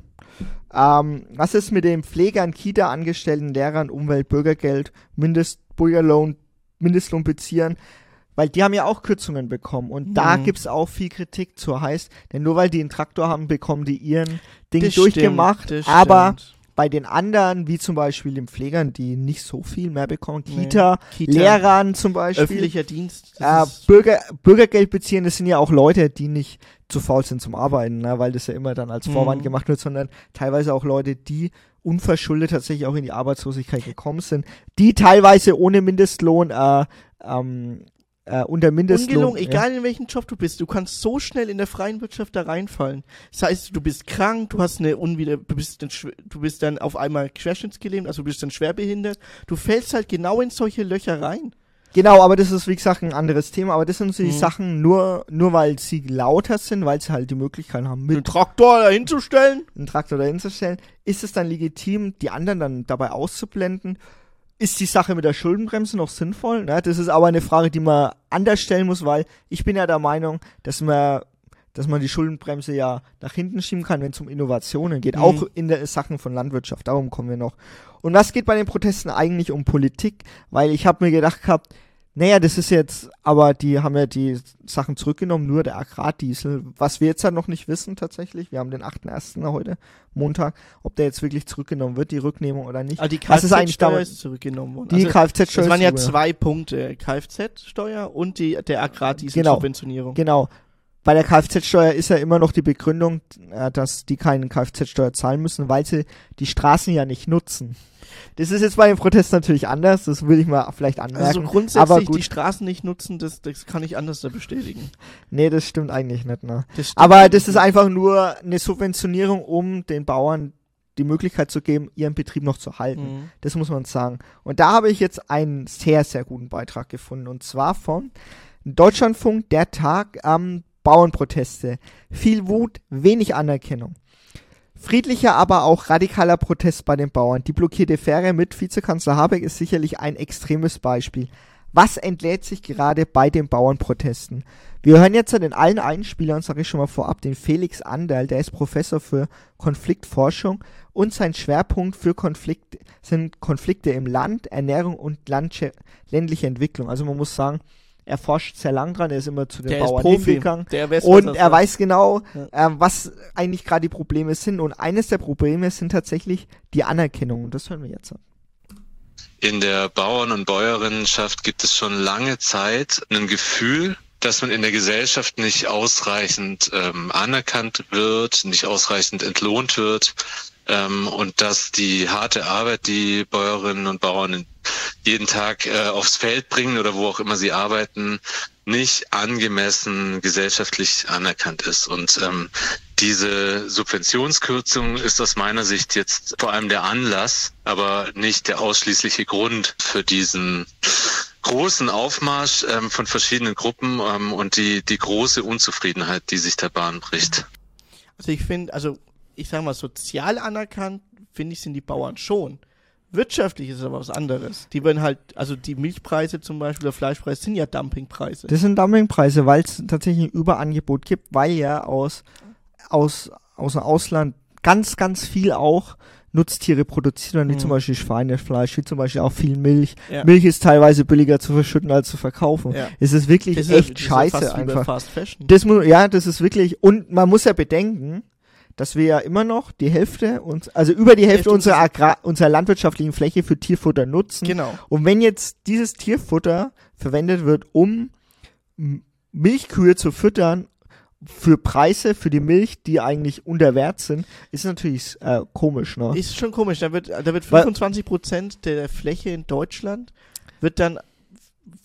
Ähm, was ist mit den Pflegern, Kita-Angestellten, Lehrern, Umwelt, Bürgergeld, Mindestbürgerlohn, Mindestlohnbeziehern? Weil die haben ja auch Kürzungen bekommen und da Mhm. gibt's auch viel Kritik zu. Heißt, denn nur weil die einen Traktor haben, bekommen die ihren Ding Das durchgemacht. stimmt, aber stimmt. Bei den anderen, wie zum Beispiel den Pflegern, die nicht so viel mehr bekommen, Nee. Kita, Kita, Lehrern zum Beispiel, öffentlicher Dienst. äh, Bürger, Bürgergeld beziehen, das sind ja auch Leute, die nicht zu faul sind zum Arbeiten, ne, weil das ja immer dann als Vorwand Mhm. gemacht wird, sondern teilweise auch Leute, die unverschuldet tatsächlich auch in die Arbeitslosigkeit gekommen sind, die teilweise ohne Mindestlohn, äh, ähm, äh, unter Mindestlohn. Ungelungen, egal in welchem Job du bist, du kannst so schnell in der freien Wirtschaft da reinfallen. Das heißt, du bist krank, du hast eine unwieder, du bist dann, du bist dann auf einmal querschnittsgelähmt, also du bist dann schwerbehindert. Du fällst halt genau in solche Löcher rein. Genau, aber das ist wie gesagt ein anderes Thema, aber das sind so die Mhm. Sachen nur, nur weil sie lauter sind, weil sie halt die Möglichkeit haben, mit Einen Traktor dahin zu stellen? einen Traktor dahin zu stellen, ist es dann legitim, die anderen dann dabei auszublenden? Ist die Sache mit der Schuldenbremse noch sinnvoll? Ne? Das ist aber eine Frage, die man anders stellen muss, weil ich bin ja der Meinung, dass man, dass man die Schuldenbremse ja nach hinten schieben kann, wenn es um Innovationen geht, Mhm. auch in der Sachen von Landwirtschaft. Darum kommen wir noch. Und was geht bei den Protesten eigentlich um Politik? Weil ich habe mir gedacht gehabt, naja, das ist jetzt, aber die haben ja die Sachen zurückgenommen, nur der Agrardiesel. Was wir jetzt halt noch nicht wissen tatsächlich, wir haben den 8.1. heute, Montag, ob der jetzt wirklich zurückgenommen wird, die Rücknehmung oder nicht. Also die Was ist eigentlich Kfz-Steuer damit- ist zurückgenommen worden. Die also, Kfz-Steuer es waren ist ja zwei Punkte, Kfz-Steuer und die, der Genau. Agrardiesel-Subventionierung. Genau. Bei der Kfz-Steuer ist ja immer noch die Begründung, äh, dass die keine Kfz-Steuer zahlen müssen, weil sie die Straßen ja nicht nutzen. Das ist jetzt bei den Protesten natürlich anders, das will ich mal vielleicht anmerken. Also so grundsätzlich die Straßen nicht nutzen, das, das kann ich anders da bestätigen. Nee, das stimmt eigentlich nicht, ne? Das. Aber das ist einfach nur eine Subventionierung, um den Bauern die Möglichkeit zu geben, ihren Betrieb noch zu halten. Mhm. Das muss man sagen. Und da habe ich jetzt einen sehr, sehr guten Beitrag gefunden. Und zwar von Deutschlandfunk, der Tag am Bauernproteste. Viel Wut, wenig Anerkennung. Friedlicher, aber auch radikaler Protest bei den Bauern. Die blockierte Fähre mit Vizekanzler Habeck ist sicherlich ein extremes Beispiel. Was entlädt sich gerade bei den Bauernprotesten? Wir hören jetzt in allen Einspielern, sage ich schon mal vorab, den Felix Anderl, der ist Professor für Konfliktforschung und sein Schwerpunkt für Konflikte sind Konflikte im Land, Ernährung und ländliche Entwicklung. Also man muss sagen, er forscht sehr lang dran, er ist immer zu den Der Bauern Profi. hingegangen Der weiß, und er weiß genau, Ja. äh, was eigentlich gerade die Probleme sind. Und eines der Probleme sind tatsächlich die Anerkennung. Und das hören wir jetzt an. In der Bauern- und Bäuerinnenschaft gibt es schon lange Zeit ein Gefühl, dass man in der Gesellschaft nicht ausreichend ähm, anerkannt wird, nicht ausreichend entlohnt wird ähm, und dass die harte Arbeit, die Bäuerinnen und Bauern jeden Tag äh, aufs Feld bringen oder wo auch immer sie arbeiten, nicht angemessen gesellschaftlich anerkannt ist. Und ähm, diese Subventionskürzung ist aus meiner Sicht jetzt vor allem der Anlass, aber nicht der ausschließliche Grund für diesen großen Aufmarsch ähm, von verschiedenen Gruppen ähm, und die, die große Unzufriedenheit, die sich der Bahn bricht. Also ich finde, also ich sag mal, sozial anerkannt, finde ich, sind die Bauern schon. Wirtschaftlich ist es aber was anderes. Die werden halt, also die Milchpreise zum Beispiel, der Fleischpreis sind ja Dumpingpreise. Das sind Dumpingpreise, weil es tatsächlich ein Überangebot gibt, weil ja aus, aus, aus dem Ausland ganz, ganz viel auch Nutztiere produziert werden, wie Mhm. zum Beispiel Schweinefleisch, wie zum Beispiel auch viel Milch. Ja. Milch ist teilweise billiger zu verschütten als zu verkaufen. Ja. Es ist wirklich Das ist echt ist scheiße bei einfach. Das muss, ja, das ist wirklich, und man muss ja bedenken, dass wir ja immer noch die Hälfte, uns, also über die Hälfte Hälfte unserer, Agrar, unserer landwirtschaftlichen Fläche für Tierfutter nutzen. Genau. Und wenn jetzt dieses Tierfutter verwendet wird, um Milchkühe zu füttern, für Preise für die Milch, die eigentlich unter Wert sind, ist natürlich äh, komisch, ne? Ist schon komisch. Da wird, da wird Weil- 25 Prozent der Fläche in Deutschland wird dann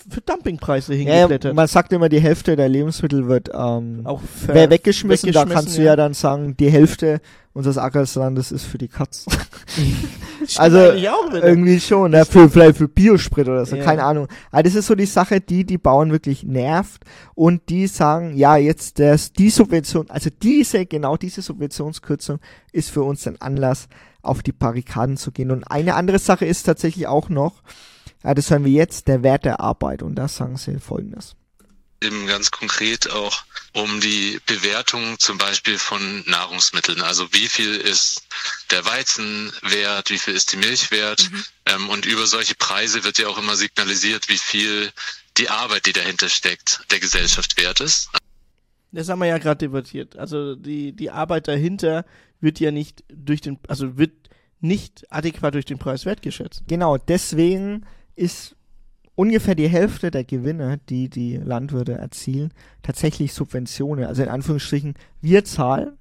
für Dumpingpreise Ja, hingeklettert. man sagt immer, die Hälfte der Lebensmittel wird ähm, auch ver- wer weggeschmissen. Da kannst du ja ja. dann sagen, die Hälfte unseres Ackerslandes ist für die Katz. Stimmt also. Irgendwie schon, ne? für, vielleicht für Biosprit oder so, Ja. keine Ahnung. Aber das ist so die Sache, die die Bauern wirklich nervt und die sagen, ja, jetzt das, die Subvention, also diese, genau diese Subventionskürzung ist für uns ein Anlass, auf die Barrikaden zu gehen. Und eine andere Sache ist tatsächlich auch noch, ja, das hören wir jetzt, der Wert der Arbeit. Und da sagen sie folgendes. eben ganz konkret auch um die Bewertung zum Beispiel von Nahrungsmitteln. Also wie viel ist der Weizen wert, wie viel ist die Milch wert? Ähm, und über solche Preise wird ja auch immer signalisiert, wie viel die Arbeit, die dahinter steckt, der Gesellschaft wert ist. Das haben wir ja gerade debattiert. Also die, die Arbeit dahinter wird ja nicht durch den, also wird nicht adäquat durch den Preis wertgeschätzt. Genau, deswegen ist ungefähr die Hälfte der Gewinne, die die Landwirte erzielen, tatsächlich Subventionen. Also in Anführungsstrichen, wir zahlen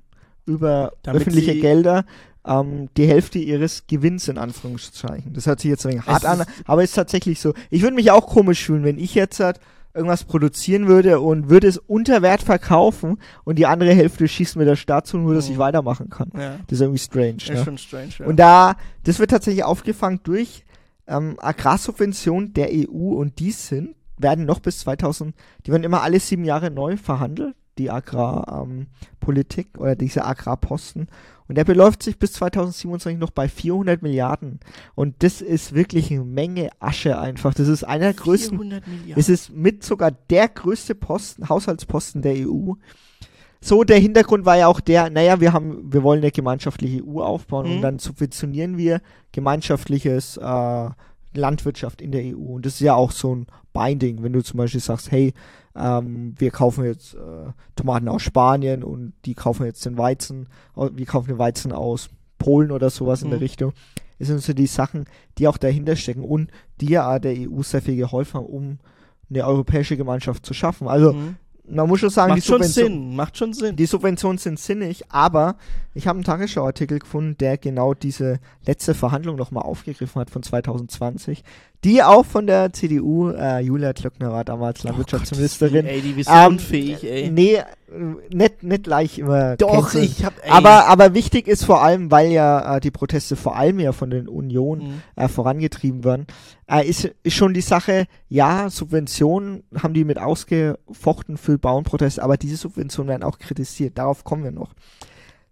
über Damit öffentliche Gelder ähm, die Hälfte ihres Gewinns in Anführungszeichen. Das hört sich jetzt ein wenig hart an, aber ist tatsächlich so. Ich würde mich auch komisch fühlen, wenn ich jetzt halt irgendwas produzieren würde und würde es unter Wert verkaufen und die andere Hälfte schießt mir der Staat zu, nur dass Mhm. ich weitermachen kann. Ja. Das ist irgendwie strange. Ist ne? schon strange, ja. Und da, das wird tatsächlich aufgefangen durch ähm, Agrarsubventionen der EU und die sind, werden noch bis 2000, die werden immer alle sieben Jahre neu verhandelt, die Agrarpolitik ähm, oder diese Agrarposten. Und der beläuft sich bis 2027 noch bei 400 Milliarden. Und das ist wirklich eine Menge Asche einfach. Das ist einer der größten 400 Milliarden. es ist mit sogar der größte Posten, Haushaltsposten der EU. So, der Hintergrund war ja auch der, naja, wir haben, wir wollen eine gemeinschaftliche EU aufbauen Mhm. und dann subventionieren wir gemeinschaftliches äh, Landwirtschaft in der EU. Und das ist ja auch so ein Binding, wenn du zum Beispiel sagst, hey, ähm, wir kaufen jetzt äh, Tomaten aus Spanien und die kaufen jetzt den Weizen, wir kaufen den Weizen aus Polen oder sowas in der Mhm. Richtung. Das sind so die Sachen, die auch dahinter stecken und die ja der EU sehr viel geholfen haben, um eine europäische Gemeinschaft zu schaffen. Also Mhm. Man muss schon sagen, Macht die schon Sinn, macht schon Sinn. die Subventionen sind sinnig, aber ich habe einen Tagesschau-Artikel gefunden, der genau diese letzte Verhandlung nochmal aufgegriffen hat von 2020, die auch von der CDU, äh, Julia Klöckner war damals Landwirtschaftsministerin. Ey, die bist Ähm, unfähig, ey. Nee, nicht, nicht gleich immer. Doch, canceln. ich hab, ey. Aber, aber wichtig ist vor allem, weil ja äh, die Proteste vor allem ja von den Union Mhm. äh, vorangetrieben werden, äh, ist, ist schon die Sache, ja, Subventionen haben die mit ausgefochten für Bauernproteste, aber diese Subventionen werden auch kritisiert. Darauf kommen wir noch.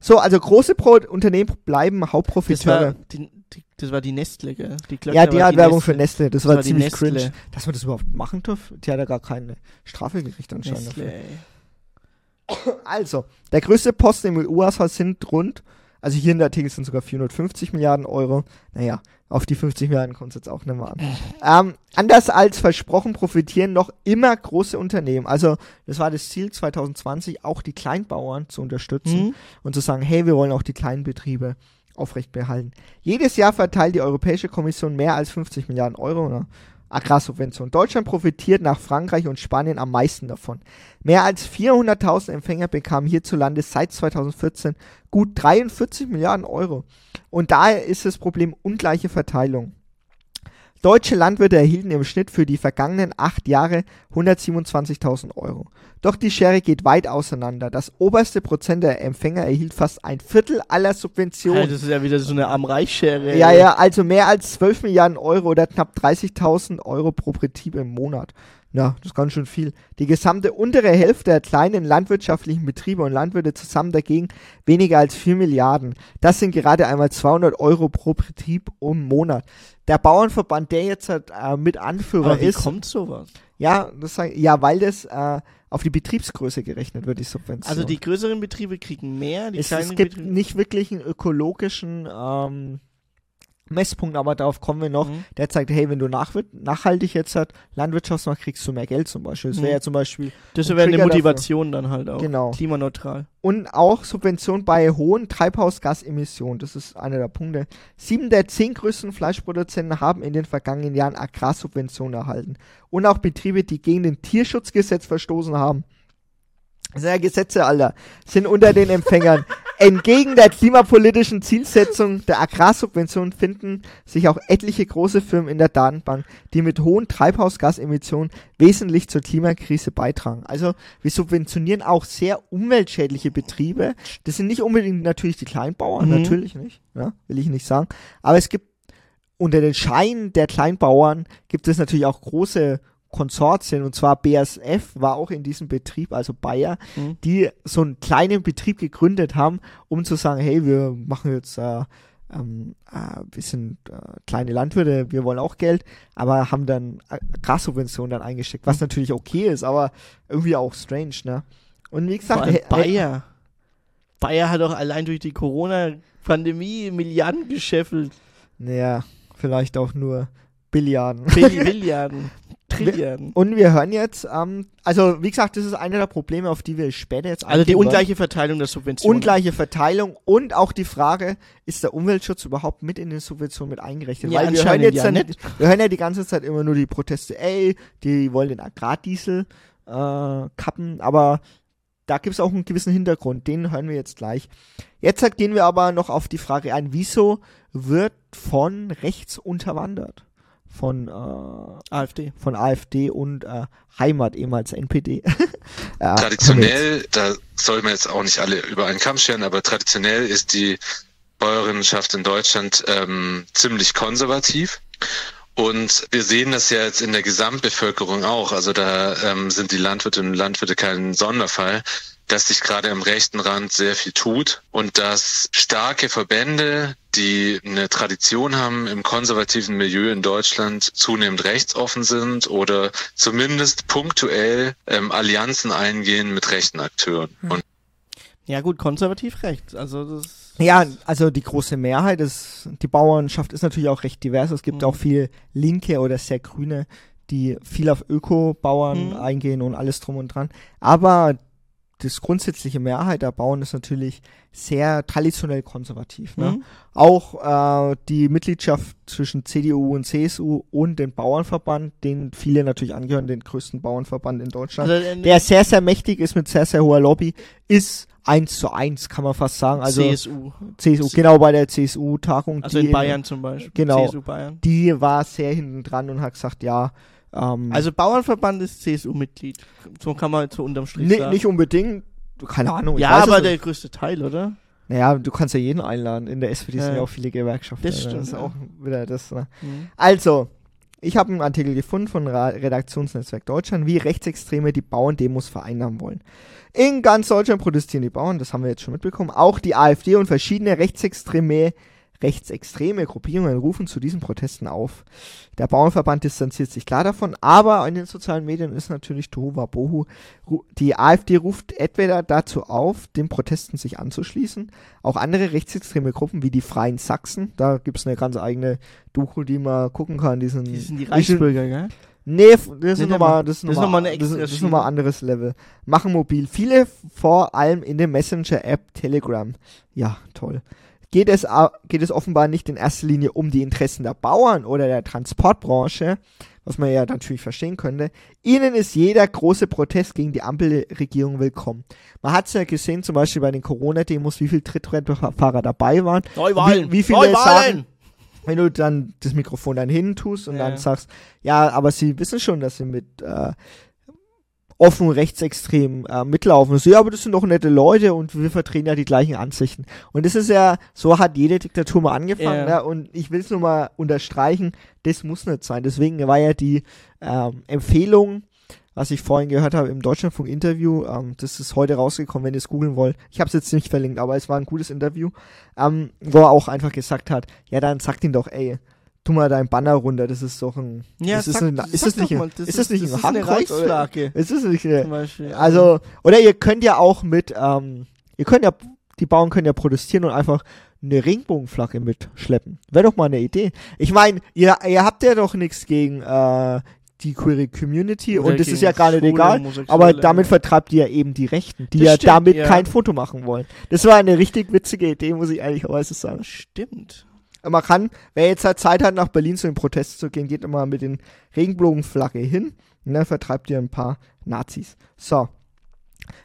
So, also große Pro Unternehmen bleiben das war Hauptprofiteure. die, die, das war die Nestle, gell? Die Glöckner Ja, die hat die Werbung Nestle. für Nestle. Das, Das war, war ziemlich Nestle. cringe. Dass man das überhaupt machen darf, die hat ja gar keine Strafe gekriegt anscheinend. Nestle, dafür. ey. Also, der größte Posten im EU-Haushalt sind rund, also hier in der Artikel sind sogar 450 Milliarden Euro. Naja, auf die 50 Milliarden kommt es jetzt auch nicht mehr an. ähm, anders als versprochen profitieren noch immer große Unternehmen. Also, das war das Ziel 2020, auch die Kleinbauern zu unterstützen Mhm. und zu sagen, hey, wir wollen auch die kleinen Betriebe aufrecht behalten. Jedes Jahr verteilt die Europäische Kommission mehr als 50 Milliarden Euro ne? Agrarsubvention. Deutschland profitiert nach Frankreich und Spanien am meisten davon. Mehr als 400.000 Empfänger bekamen hierzulande seit 2014 gut 43 Milliarden Euro. Und daher ist das Problem ungleiche Verteilung. Deutsche Landwirte erhielten im Schnitt für die vergangenen acht Jahre 127.000 Euro. Doch die Schere geht weit auseinander. Das oberste Prozent der Empfänger erhielt fast ein Viertel aller Subventionen. Alter, das ist ja wieder so eine Am-Reich-Schere. Ja, ja, also mehr als 12 Milliarden Euro oder knapp 30.000 Euro pro Betrieb im Monat. Ja, das ist ganz schön viel. Die gesamte untere Hälfte der kleinen landwirtschaftlichen Betriebe und Landwirte zusammen dagegen weniger als 4 Milliarden. Das sind gerade einmal 200 Euro pro Betrieb im Monat. Der Bauernverband, der jetzt halt, äh, mit Anführer Aber wie ist, kommt sowas? ja, das sag, ja, weil das äh, auf die Betriebsgröße gerechnet wird, die Subvention. Also die größeren Betriebe kriegen mehr, die es, kleinen es gibt Betriebe... nicht wirklich einen ökologischen ähm, Messpunkt, aber darauf kommen wir noch. Mhm. Der zeigt, hey, wenn du nach, nachhaltig jetzt halt Landwirtschaft machst, kriegst du mehr Geld zum Beispiel. Das wäre Mhm. ja zum Beispiel Das ein wäre eine Motivation dann halt auch. Genau. Klimaneutral. und auch Subvention bei hohen Treibhausgasemissionen. Das ist einer der Punkte. Sieben der zehn größten Fleischproduzenten haben in den vergangenen Jahren Agrarsubventionen erhalten. Und auch Betriebe, die gegen den Tierschutzgesetz verstoßen haben, Das sind ja Gesetze, Alter. Sind unter den Empfängern. Entgegen der klimapolitischen Zielsetzung der Agrarsubvention finden sich auch etliche große Firmen in der Datenbank, die mit hohen Treibhausgasemissionen wesentlich zur Klimakrise beitragen. Also wir subventionieren auch sehr umweltschädliche Betriebe. Das sind nicht unbedingt natürlich die Kleinbauern, Mhm. natürlich nicht, ja, will ich nicht sagen. Aber es gibt unter den Scheinen der Kleinbauern gibt es natürlich auch große Konsortien und zwar BASF war auch in diesem Betrieb, also Bayer, Mhm. die so einen kleinen Betrieb gegründet haben, um zu sagen, hey, wir machen jetzt äh, ähm, äh, wir sind äh, kleine Landwirte, wir wollen auch Geld, aber haben dann Agrarssubventionen dann eingesteckt, was natürlich okay ist, aber irgendwie auch strange, ne? Und wie gesagt, hey, Bayer. Bayer hat doch allein durch die Corona-Pandemie Milliarden gescheffelt. naja, vielleicht auch nur Billiarden. Bill- Milliarden. Trilliarden. Und wir hören jetzt, ähm, also wie gesagt, das ist einer der Probleme, auf die wir später jetzt Also die ungleiche Verteilung der Subventionen. ungleiche Verteilung und auch die Frage, ist der Umweltschutz überhaupt mit in den Subventionen mit eingerechnet? Ja, Weil wir hören jetzt ja dann, nicht. wir hören ja die ganze Zeit immer nur die Proteste, ey, die wollen den Agrardiesel äh, kappen, aber da gibt es auch einen gewissen Hintergrund, den hören wir jetzt gleich. Jetzt gehen wir aber noch auf die Frage ein, wieso wird von rechts unterwandert? Von äh, AfD. von AfD und äh, Heimat, ehemals NPD. ja, Traditionell, da soll man jetzt auch nicht alle über einen Kamm scheren, aber traditionell ist die Bäuerinnenschaft in Deutschland ähm, ziemlich konservativ. Und wir sehen das ja jetzt in der Gesamtbevölkerung auch. Also da ähm, sind die Landwirtinnen und Landwirte kein Sonderfall, dass sich gerade am rechten Rand sehr viel tut und dass starke Verbände, die eine Tradition haben im konservativen Milieu in Deutschland, zunehmend rechtsoffen sind oder zumindest punktuell ähm, Allianzen eingehen mit rechten Akteuren. Und Ja gut, konservativ rechts. Also das Ja, also die große Mehrheit ist, die Bauernschaft ist natürlich auch recht divers. Es gibt Mhm. auch viele Linke oder sehr Grüne, die viel auf Öko-Bauern Mhm. eingehen und alles drum und dran. Aber das grundsätzliche Mehrheit der Bauern ist natürlich sehr traditionell konservativ. Ne? Mhm. Auch äh, die Mitgliedschaft zwischen CDU und CSU und den Bauernverband, den viele natürlich angehören, den größten Bauernverband in Deutschland, Also, äh, der sehr, sehr mächtig ist mit sehr, sehr hoher Lobby, ist eins zu eins, kann man fast sagen. Also CSU. CSU, genau bei der CSU-Tagung. Also in Bayern zum Beispiel. Genau. Die war sehr hinten dran und hat gesagt, ja, ähm, Also Bauernverband ist CSU-Mitglied. So kann man so unterm Strich sagen. nicht unbedingt, keine Ahnung. ich ja, aber der nicht. größte Teil, oder? Naja, du kannst ja jeden einladen. In der SPD sind Ja. auch viele Gewerkschaften. Das stimmt, ist ja. auch wieder das. Ne? Mhm. Also, ich habe einen Artikel gefunden von Ra Redaktionsnetzwerk Deutschland, wie Rechtsextreme die Bauerndemos vereinnahmen wollen. In ganz Deutschland protestieren die Bauern, das haben wir jetzt schon mitbekommen. Auch die AfD und verschiedene rechtsextreme, rechtsextreme Gruppierungen rufen zu diesen Protesten auf. Der Bauernverband distanziert sich klar davon, aber in den sozialen Medien ist natürlich Tohuwa Bohu. Die AfD ruft entweder dazu auf, den Protesten sich anzuschließen. Auch andere rechtsextreme Gruppen wie die Freien Sachsen, da gibt's eine ganz eigene Doku, die man gucken kann. Diesen, Die sind die Reichsbürger, gell? Nee, das ist nochmal, das ist nochmal, noch mal eine das ist, nochmal anderes Level. Machen mobil. Viele vor allem in der Messenger-App Telegram. Ja, toll. Geht es, geht es offenbar nicht in erster Linie um die Interessen der Bauern oder der Transportbranche, was man ja natürlich verstehen könnte. Ihnen ist jeder große Protest gegen die Ampelregierung willkommen. Man hat es ja gesehen, zum Beispiel bei den Corona-Demos, wie viele Trittbrettfahrer dabei waren. Neuwahlen! Wie- wie viele Neuwahlen! sagen- wenn du dann das Mikrofon dann hin tust und Ja. dann sagst, ja, aber sie wissen schon, dass sie mit äh, offen rechtsextrem äh, mitlaufen. So, ja, aber das sind doch nette Leute und wir vertreten ja die gleichen Ansichten. Und das ist ja, so hat jede Diktatur mal angefangen, Ja. ne? und ich will es nur mal unterstreichen, das muss nicht sein. Deswegen war ja die ähm, Empfehlung, was ich vorhin gehört habe im Deutschlandfunk-Interview, ähm, das ist heute rausgekommen, wenn ihr es googeln wollt. Ich habe es jetzt nicht verlinkt, aber es war ein gutes Interview, ähm, wo er auch einfach gesagt hat, ja, dann sagt ihn doch, ey, tu mal dein Banner runter, das ist doch ein, Ja, das ist, sag- ein, sag ist das nicht mal, das ist das nicht das ein ist eine Reichsflagge. Ist das nicht eine, Zum Beispiel. also, oder ihr könnt ja auch mit, ähm, ihr könnt ja, die Bauern können ja protestieren und einfach eine Regenbogenflagge mitschleppen. Wäre doch mal eine Idee. Ich meine, ihr, ihr habt ja doch nichts gegen äh, die queere Community Oder und das ist ja gar nicht egal. Aber damit vertreibt ihr ja eben die Rechten, die ja stimmt, damit ja. kein Foto machen wollen. Das war eine richtig witzige Idee, muss ich ehrlicherweise sagen. Stimmt. Man kann, wer jetzt halt Zeit hat, nach Berlin zu den Protesten zu gehen, geht immer mit den Regenbogenflagge hin und dann vertreibt ihr ein paar Nazis. So.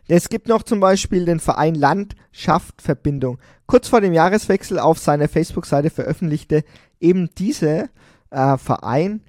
Es gibt noch zum Beispiel den Verein Landschaft Verbindung. Kurz vor dem Jahreswechsel auf seiner Facebook-Seite veröffentlichte eben diese äh, Verein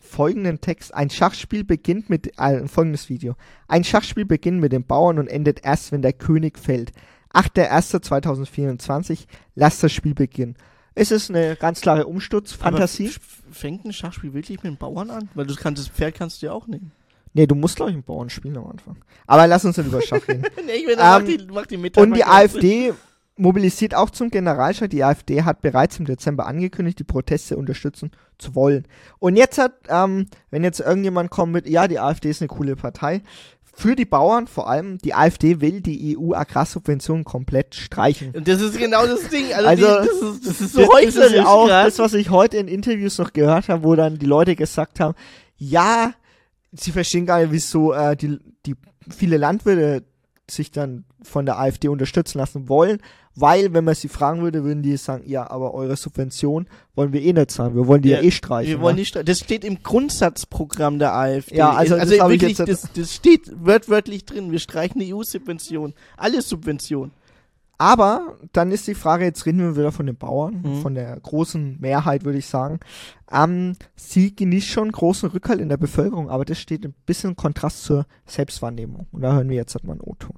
folgenden Text. Ein Schachspiel beginnt mit äh, folgendes Video. Ein Schachspiel beginnt mit den Bauern und endet erst, wenn der König fällt. 8.1.2024, lasst das Spiel beginnen. Es ist eine ganz klare Umsturzfantasie. Fängt ein Schachspiel wirklich mit den Bauern an? Weil du kannst das Pferd kannst du ja auch nehmen. Nee, du musst, glaube ich, einen Bauern spielen am Anfang. Aber lass uns nicht über Schach reden. nee, ich will, ähm, mach die, mach die Mitte und die AfD mobilisiert auch zum Generalstreik. Die AfD hat bereits im Dezember angekündigt, die Proteste unterstützen zu wollen. Und jetzt hat, ähm, wenn jetzt irgendjemand kommt mit, ja, die AfD ist eine coole Partei, für die Bauern vor allem, die AfD will die EU-Agrarsubventionen komplett streichen. Und das ist genau das Ding. Also, Also, die, das, ist, das ist so Das heuchlerisch ist auch grad. das, was ich heute in Interviews noch gehört habe, wo dann die Leute gesagt haben, ja, sie verstehen gar nicht, wieso äh, die, die viele Landwirte sich dann von der AfD unterstützen lassen wollen, weil, wenn man sie fragen würde, würden die sagen, ja, aber eure Subvention wollen wir eh nicht zahlen, wir wollen die ja, Ja, eh streichen. Wir wollen ne? die das steht im Grundsatzprogramm der AfD. Ja, also das hab ich wirklich, jetzt- das, das steht wörtwörtlich drin. Wir streichen die EU-Subvention. Alle Subventionen. Aber dann ist die Frage, jetzt reden wir wieder von den Bauern, Mhm. von der großen Mehrheit, würde ich sagen. Ähm, sie genießt schon großen Rückhalt in der Bevölkerung, aber das steht ein bisschen im Kontrast zur Selbstwahrnehmung. Und da hören wir jetzt halt mal einen O-Ton.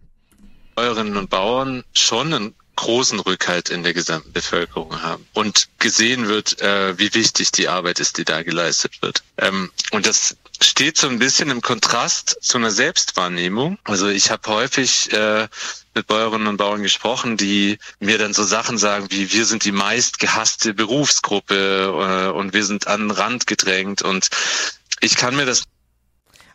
Bäuerinnen und Bauern schon einen großen Rückhalt in der gesamten Bevölkerung haben und gesehen wird, äh, wie wichtig die Arbeit ist, die da geleistet wird. Ähm, und das steht so ein bisschen im Kontrast zu einer Selbstwahrnehmung. Also ich habe häufig äh, mit Bäuerinnen und Bauern gesprochen, die mir dann so Sachen sagen wie, wir sind die meist gehasste Berufsgruppe äh, und wir sind an den Rand gedrängt und ich kann mir das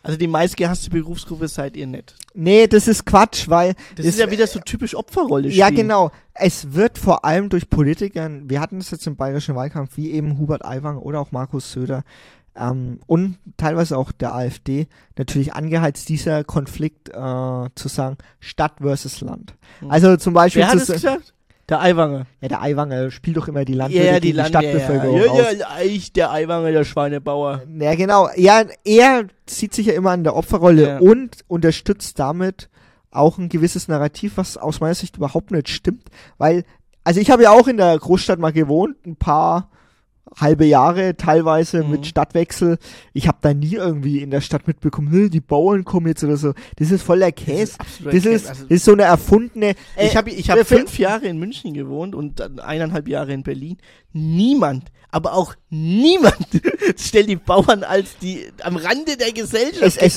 Also die meistgehasste Berufsgruppe seid ihr nicht. Nee, das ist Quatsch, weil Das es- ist ja wieder so typisch Opferrolle Ja, genau. Es wird vor allem durch Politikern, wir hatten das jetzt im bayerischen Wahlkampf, wie eben Hubert Aiwanger oder auch Markus Söder ähm, und teilweise auch der AfD, natürlich angeheizt, dieser Konflikt äh, zu sagen, Stadt versus Land. Hm. Also zum Beispiel Wer hat es gesagt? Der Eiwanger. ja, der Aiwanger spielt doch immer die Landwirte ja, die, die, Land Stadtbevölkerung ja, ja, ja, ich, der Eiwanger, der Schweinebauer. Ja, genau. Ja, er zieht sich ja immer an der Opferrolle Ja. und unterstützt damit auch ein gewisses Narrativ, was aus meiner Sicht überhaupt nicht stimmt. Weil, also ich habe ja auch in der Großstadt mal gewohnt, ein paar halbe Jahre teilweise Mhm. mit Stadtwechsel. Ich habe da nie irgendwie in der Stadt mitbekommen, "Nö, die Bauern kommen jetzt oder so. Das ist voller Käse. Das Käse. ist, Also- das ist so eine erfundene. ich Äh, habe ich hab für- fünf Jahre in München gewohnt und dann eineinhalb Jahre in Berlin. Niemand, aber auch niemand stellt die Bauern als die am Rande der Gesellschaft es, es,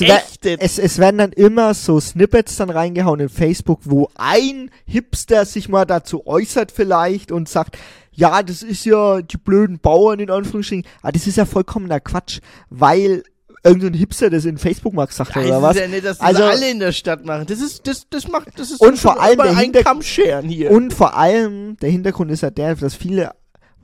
es, es werden dann immer so Snippets dann reingehauen in Facebook, wo ein Hipster sich mal dazu äußert vielleicht und sagt, ja, das ist ja die blöden Bauern in Anführungsstrichen. Aber das ist ja vollkommener Quatsch, weil irgendein Hipster das in Facebook mal gesagt hat, Nein, oder das was? ist ja nicht, dass das Also- alle in der Stadt machen. Das ist, das, das macht, das ist Und vor allem der ein Hinterg- Kamm scheren hier. Und vor allem, der Hintergrund ist ja der, dass viele,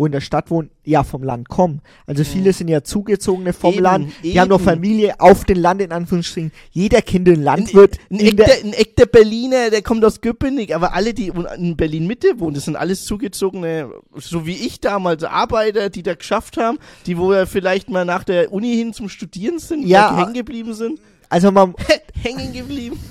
wo in der Stadt wohnen, ja vom Land kommen. Also viele sind ja Zugezogene vom Mhm. Eben, Land, die haben noch eben. Familie auf dem Land in Anführungsstrichen. Jeder kennt den ein, Landwirt ein, in der, echter, ein echter Berliner, der kommt aus Köpenick, aber alle, die in Berlin-Mitte wohnen, das sind alles zugezogene, so wie ich damals, Arbeiter, die da geschafft haben, die wo ja vielleicht mal nach der Uni hin zum Studieren sind, ja. hängen geblieben sind. Also man, hängen geblieben.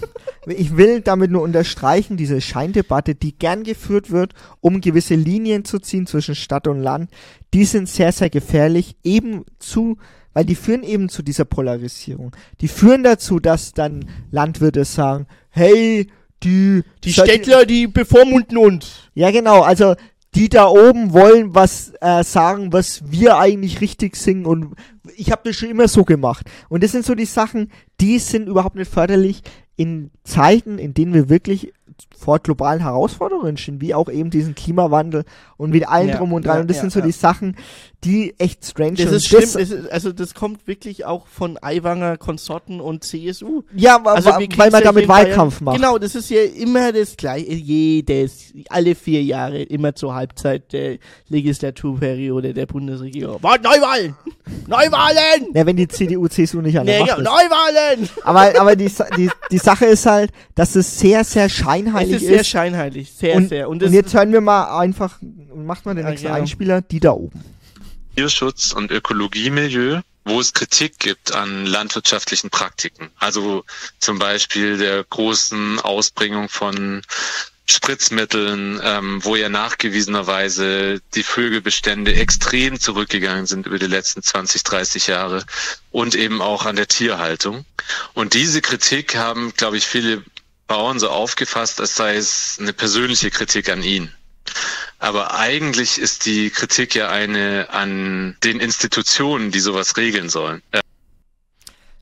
Ich will damit nur unterstreichen, diese Scheindebatte, die gern geführt wird, um gewisse Linien zu ziehen zwischen Stadt und Land, die sind sehr, sehr gefährlich, eben zu, weil die führen eben zu dieser Polarisierung. Die führen dazu, dass dann Landwirte sagen, hey, die, Die Städtler, die bevormunden uns. Ja, genau, also die da oben wollen was äh, sagen, was wir eigentlich richtig singen und ich habe das schon immer so gemacht. Und das sind so die Sachen, die sind überhaupt nicht förderlich in Zeiten, in denen wir wirklich vor globalen Herausforderungen stehen, wie auch eben diesen Klimawandel und mit allem Ja, drum und dran. ja, und das ja, sind so die Sachen, die echt strange Das sind. ist das ist, also das kommt wirklich auch von Aiwanger, Konsorten und CSU. ja, Also kriegen's weil man damit in Bayern- Wahlkampf macht. Genau, das ist ja immer das gleiche, jedes, alle vier Jahre, immer zur Halbzeit der Legislaturperiode der Bundesregierung. Wart, Neuwahlen! Neuwahlen! Ja, wenn die CDU, CSU nicht an der. Neuwahlen! Aber, aber die, die, die Sache ist halt, dass es sehr, sehr Es scheinheilig ist sehr scheinheilig, sehr, und, sehr. und, das jetzt hören wir mal einfach, macht mal den Ja, nächsten genau. Einspieler, die da oben. Tierschutz und Ökologiemilieu, wo es Kritik gibt an landwirtschaftlichen Praktiken. Also zum Beispiel der großen Ausbringung von Spritzmitteln, ähm, wo ja nachgewiesenerweise die Vögelbestände extrem zurückgegangen sind über die letzten 20, 30 Jahre und eben auch an der Tierhaltung. Und diese Kritik haben, glaube ich, viele Bauern so aufgefasst, als sei es eine persönliche Kritik an ihn. Aber eigentlich ist die Kritik ja eine an den Institutionen, die sowas regeln sollen.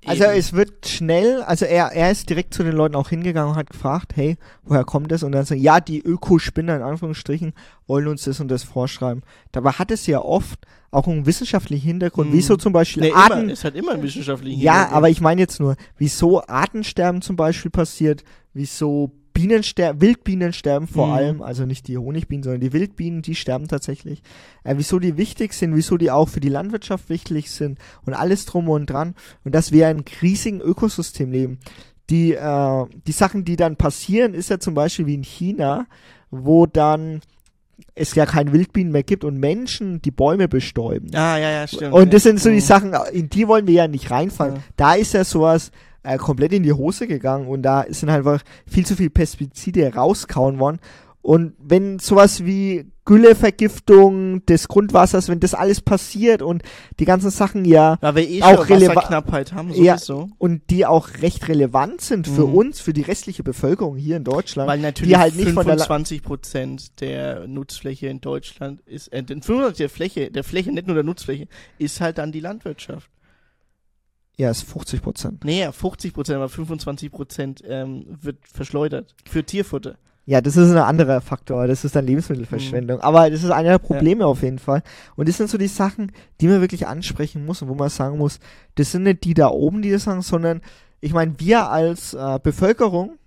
Also es wird schnell, also er, er ist direkt zu den Leuten auch hingegangen und hat gefragt, hey, woher kommt das? Und dann so, ja, die Ökospinner in Anführungsstrichen wollen uns das und das vorschreiben. Dabei hat es ja oft auch einen wissenschaftlichen Hintergrund, Hm. wieso zum Beispiel Nee, Arten, immer, es hat immer einen wissenschaftlichen ja, Hintergrund. aber ich meine jetzt nur, wieso Artensterben zum Beispiel passiert, wieso Bienensterben, Wildbienen sterben vor Mhm. allem, also nicht die Honigbienen, sondern die Wildbienen, die sterben tatsächlich. Äh, wieso die wichtig sind, wieso die auch für die Landwirtschaft wichtig sind und alles drum und dran. Und dass wir in einem riesigen Ökosystem leben. Die, äh, die Sachen, die dann passieren, ist ja zum Beispiel wie in China, wo dann es ja keine Wildbienen mehr gibt und Menschen die Bäume bestäuben. Ah, ja, ja, stimmt. Und das sind so die Mhm. Sachen, in die wollen wir ja nicht reinfallen. Ja. Da ist ja sowas äh, komplett in die Hose gegangen und da sind halt einfach viel zu viel Pestizide rauskauen worden. Und wenn sowas wie Güllevergiftung des Grundwassers, wenn das alles passiert und die ganzen Sachen ja wir eh auch schon releva- Wasserknappheit haben, Ja. sowieso. und die auch recht relevant sind für Mhm. uns, für die restliche Bevölkerung hier in Deutschland, Weil natürlich die halt nicht von der La 25 Prozent der Nutzfläche in Deutschland ist, äh, den 25 der Fläche, der Fläche, nicht nur der Nutzfläche, ist halt dann die Landwirtschaft. Ja, ist 50 Prozent. Nee, ja, 50 Prozent, aber 25 Prozent ähm, wird verschleudert für Tierfutter. Ja, das ist ein anderer Faktor. Das ist dann Lebensmittelverschwendung. Aber das ist einer der Probleme auf jeden Fall. Und das sind so die Sachen, die man wirklich ansprechen muss und wo man sagen muss, das sind nicht die da oben, die das sagen, sondern ich meine, wir als äh, Bevölkerung,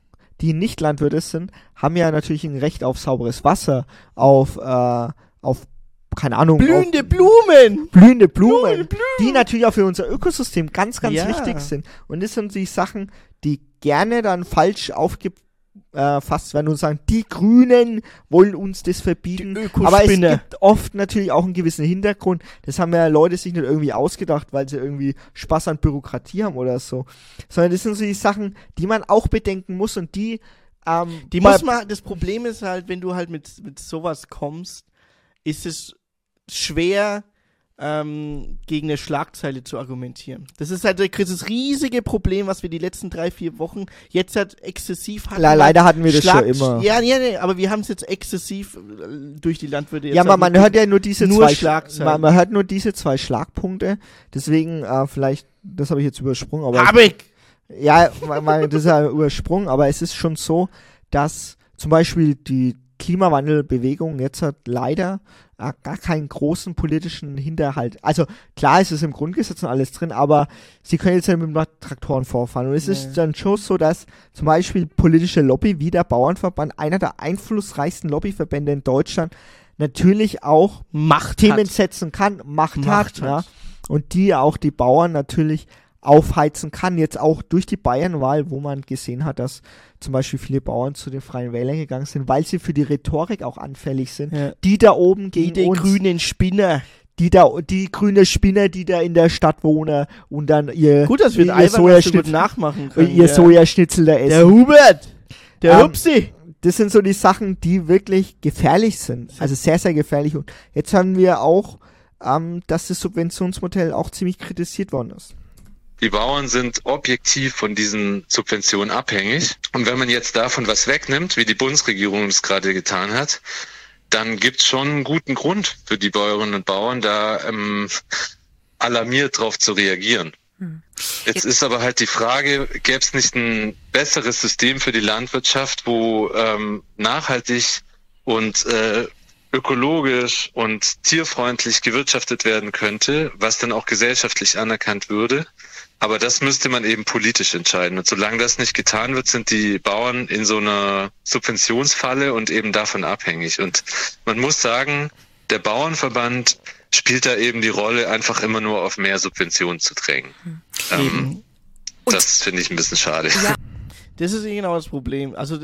die nicht Landwirte sind, haben ja natürlich ein Recht auf sauberes Wasser, auf, äh, auf keine Ahnung, Blühende auf Blumen! blühende Blumen, Blühende Blumen! die natürlich auch für unser Ökosystem ganz, ganz Ja. wichtig sind. Und das sind die Sachen, die gerne dann falsch aufgefasst werden und sagen, die Grünen wollen uns das verbieten. Aber es gibt oft natürlich auch einen gewissen Hintergrund. Das haben ja Leute sich nicht irgendwie ausgedacht, weil sie irgendwie Spaß an Bürokratie haben oder so. Sondern das sind so die Sachen, die man auch bedenken muss und die ähm, Die muss man, das Problem ist halt, wenn du halt mit, mit sowas kommst, ist es schwer, ähm, gegen eine Schlagzeile zu argumentieren. Das ist halt das riesige Problem, was wir die letzten drei, vier Wochen jetzt halt exzessiv hatten. Le- leider hatten wir das Schlag- schon immer. Ja, ja, nee, aber wir haben es jetzt exzessiv äh, durch die Landwirte jetzt Ja, man, halt man hört ja nur diese nur zwei Schlagzeilen. Man, man hört nur diese zwei Schlagpunkte. Deswegen äh, vielleicht, das habe ich jetzt übersprungen, aber Habeck! ja, man, man, das ist ja übersprungen, aber es ist schon so, dass zum Beispiel die Klimawandelbewegung jetzt hat leider gar keinen großen politischen Hinterhalt. Also klar ist es im Grundgesetz und alles drin, aber sie können jetzt ja mit dem Traktoren vorfahren. Und es Nee. ist dann schon so, dass zum Beispiel politische Lobby wie der Bauernverband, einer der einflussreichsten Lobbyverbände in Deutschland, natürlich auch Macht Themen hat. setzen kann, Macht, Macht hat, ja, hat. und die auch die Bauern natürlich aufheizen kann. Jetzt auch durch die Bayernwahl, wo man gesehen hat, dass zum Beispiel viele Bauern zu den Freien Wählern gegangen sind, weil sie für die Rhetorik auch anfällig sind. Ja. Die da oben gegen die uns, grünen Spinner. die da, die grüne Spinner, die da in der Stadt wohnen und dann ihr, Gut, dass wir ihr gut Sojaschnitzel, nachmachen können. ihr ja. Sojaschnitzel da essen. Der Hubert! Der Ähm, Hupsi! das sind so die Sachen, die wirklich gefährlich sind. Also sehr, sehr gefährlich. Und jetzt haben wir auch, ähm, dass das Subventionsmodell auch ziemlich kritisiert worden ist. Die Bauern sind objektiv von diesen Subventionen abhängig. Und wenn man jetzt davon was wegnimmt, wie die Bundesregierung es gerade getan hat, dann gibt es schon einen guten Grund für die Bäuerinnen und Bauern, da ähm, alarmiert drauf zu reagieren. Jetzt ist aber halt die Frage, gäbe es nicht ein besseres System für die Landwirtschaft, wo ähm, nachhaltig und äh, ökologisch und tierfreundlich gewirtschaftet werden könnte, was dann auch gesellschaftlich anerkannt würde. Aber das müsste man eben politisch entscheiden. Und solange das nicht getan wird, sind die Bauern in so einer Subventionsfalle und eben davon abhängig. Und man muss sagen, der Bauernverband spielt da eben die Rolle, einfach immer nur auf mehr Subventionen zu drängen. Ähm, Eben. das finde ich ein bisschen schade. Das ist genau das Problem. Also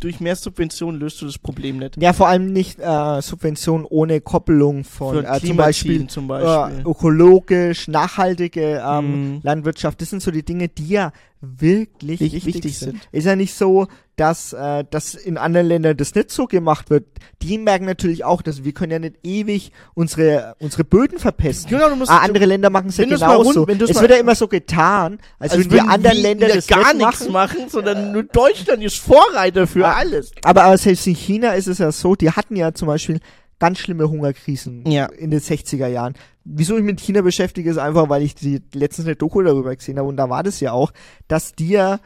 durch mehr Subventionen löst du das Problem nicht. Ja, vor allem nicht äh, Subventionen ohne Koppelung von äh, zum Beispiel, zum Beispiel. Äh, ökologisch, nachhaltige ähm, mm. Landwirtschaft. Das sind so die Dinge, die ja wirklich wichtig, wichtig sind. sind. Ist ja nicht so, dass äh, das in anderen Ländern das nicht so gemacht wird. Die merken natürlich auch, dass wir können ja nicht ewig unsere unsere Böden verpesten. Genau, du musst, ah, andere Länder machen es ja genauso. Rund, es wird ja immer so getan, als, als würden die anderen Länder das gar nichts machen. machen, sondern nur Deutschland ist Vorreiter für ja. alles. Aber, aber selbst in China ist es ja so, die hatten ja zum Beispiel ganz schlimme Hungerkrisen ja. in den 60er Jahren. Wieso ich mit China beschäftige, ist einfach, weil ich die letztens eine Doku darüber gesehen habe und da war das ja auch, dass die ja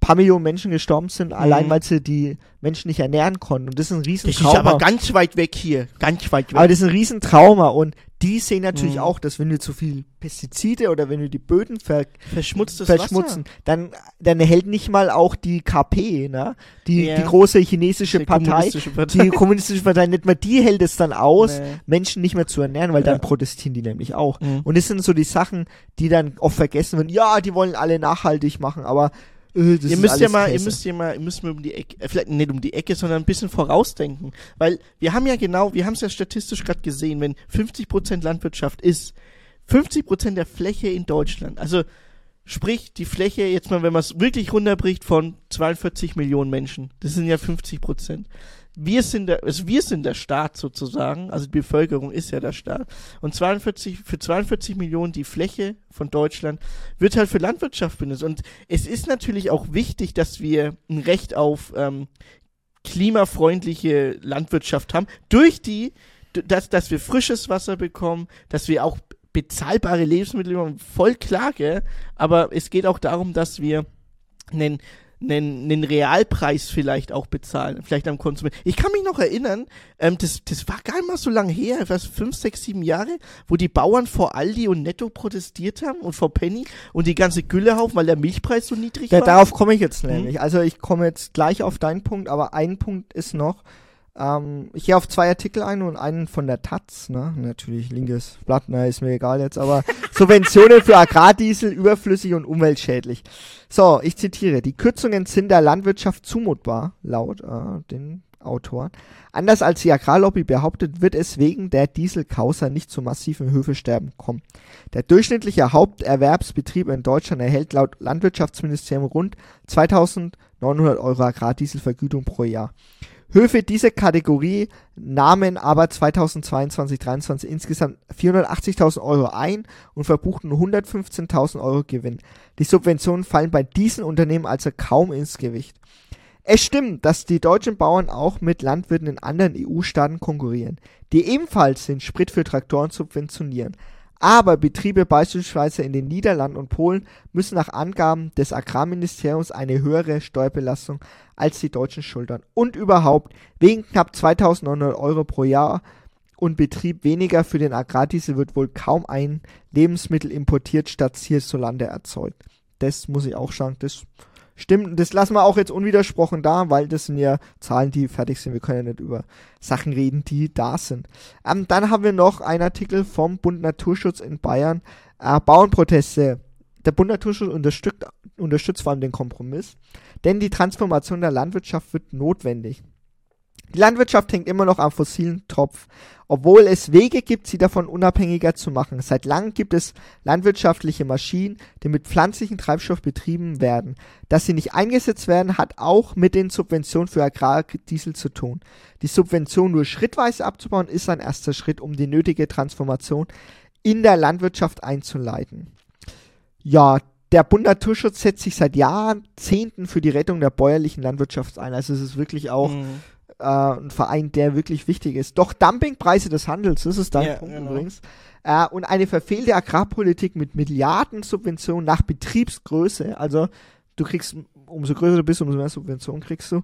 paar Millionen Menschen gestorben sind, mhm. allein weil sie die Menschen nicht ernähren konnten. Und das ist ein Riesentrauma. Das ist aber ganz weit weg hier. Ganz weit weg. Aber das ist ein Riesentrauma. Und die sehen natürlich mhm. auch, dass wenn wir zu viel Pestizide oder wenn wir die Böden ver verschmutzen, dann, dann hält nicht mal auch die KP, ne? Die, yeah. die große chinesische die Partei, Partei, die kommunistische Partei, nicht mal die hält es dann aus, nee. Menschen nicht mehr zu ernähren, weil ja. dann protestieren die nämlich auch. Mhm. Und das sind so die Sachen, die dann oft vergessen werden. Ja, die wollen alle nachhaltig machen, aber äh, ihr müsst ja mal, Käse. ihr müsst ja mal, ihr müsst mal um die Ecke, äh, vielleicht nicht um die Ecke, sondern ein bisschen vorausdenken. Weil wir haben ja genau, wir haben es ja statistisch gerade gesehen, wenn 50% Landwirtschaft ist, 50% der Fläche in Deutschland, also sprich die Fläche, jetzt mal, wenn man es wirklich runterbricht, von 42 Millionen Menschen, das sind ja 50 Prozent wir sind der, also wir sind der Staat sozusagen, also die Bevölkerung ist ja der Staat. Und 42, für 42 Millionen die Fläche von Deutschland wird halt für Landwirtschaft benutzt. Und es ist natürlich auch wichtig, dass wir ein Recht auf ähm, klimafreundliche Landwirtschaft haben, durch die, dass, dass wir frisches Wasser bekommen, dass wir auch bezahlbare Lebensmittel bekommen, voll klar, gell? aber es geht auch darum, dass wir einen einen, einen Realpreis vielleicht auch bezahlen, vielleicht am Konsument. Ich kann mich noch erinnern, ähm, das, das war gar nicht mal so lange her, was fünf, sechs, sieben Jahre, wo die Bauern vor Aldi und Netto protestiert haben und vor Penny und die ganze Gülle haufen, weil der Milchpreis so niedrig ja, war. Darauf komme ich jetzt nämlich. Mhm. Also ich komme jetzt gleich auf deinen Punkt, aber ein Punkt ist noch, ähm, ich gehe auf zwei Artikel ein und einen von der Taz, ne? Natürlich linkes Blatt, na, ist mir egal jetzt, aber Subventionen für Agrardiesel überflüssig und umweltschädlich. So, ich zitiere, die Kürzungen sind der Landwirtschaft zumutbar, laut äh, den Autoren. Anders als die Agrarlobby behauptet, wird es wegen der Dieselkausa nicht zu massiven Höfesterben kommen. Der durchschnittliche Haupterwerbsbetrieb in Deutschland erhält laut Landwirtschaftsministerium rund 2900 Euro Agrardieselvergütung pro Jahr. Höfe dieser Kategorie nahmen aber 2022-23 insgesamt 480.000 Euro ein und verbuchten 115.000 Euro Gewinn. Die Subventionen fallen bei diesen Unternehmen also kaum ins Gewicht. Es stimmt, dass die deutschen Bauern auch mit Landwirten in anderen EU-Staaten konkurrieren, die ebenfalls den Sprit für Traktoren subventionieren. Aber Betriebe beispielsweise in den Niederlanden und Polen müssen nach Angaben des Agrarministeriums eine höhere Steuerbelastung als die Deutschen schultern. Und überhaupt, wegen knapp 2900 Euro pro Jahr und Betrieb weniger für den Agrardiesel wird wohl kaum ein Lebensmittel importiert statt hierzulande erzeugt. Das muss ich auch sagen, das Stimmt, das lassen wir auch jetzt unwidersprochen da, weil das sind ja Zahlen, die fertig sind. Wir können ja nicht über Sachen reden, die da sind. Ähm, dann haben wir noch einen Artikel vom Bund Naturschutz in Bayern. Äh, Bauernproteste. Der Bund Naturschutz unterstützt, unterstützt vor allem den Kompromiss, denn die Transformation der Landwirtschaft wird notwendig. Die Landwirtschaft hängt immer noch am fossilen Tropf, obwohl es Wege gibt, sie davon unabhängiger zu machen. Seit langem gibt es landwirtschaftliche Maschinen, die mit pflanzlichen Treibstoff betrieben werden. Dass sie nicht eingesetzt werden, hat auch mit den Subventionen für Agrardiesel zu tun. Die Subvention nur schrittweise abzubauen, ist ein erster Schritt, um die nötige Transformation in der Landwirtschaft einzuleiten. Ja, der Bund Naturschutz setzt sich seit Jahrzehnten für die Rettung der bäuerlichen Landwirtschaft ein. Also es ist wirklich auch mhm äh, ein Verein, der wirklich wichtig ist. Doch Dumpingpreise des Handels, das ist dein ja, Punkt genau. übrigens. Äh, und eine verfehlte Agrarpolitik mit Milliardensubventionen nach Betriebsgröße, also du kriegst, umso größer du bist, umso mehr Subventionen kriegst du,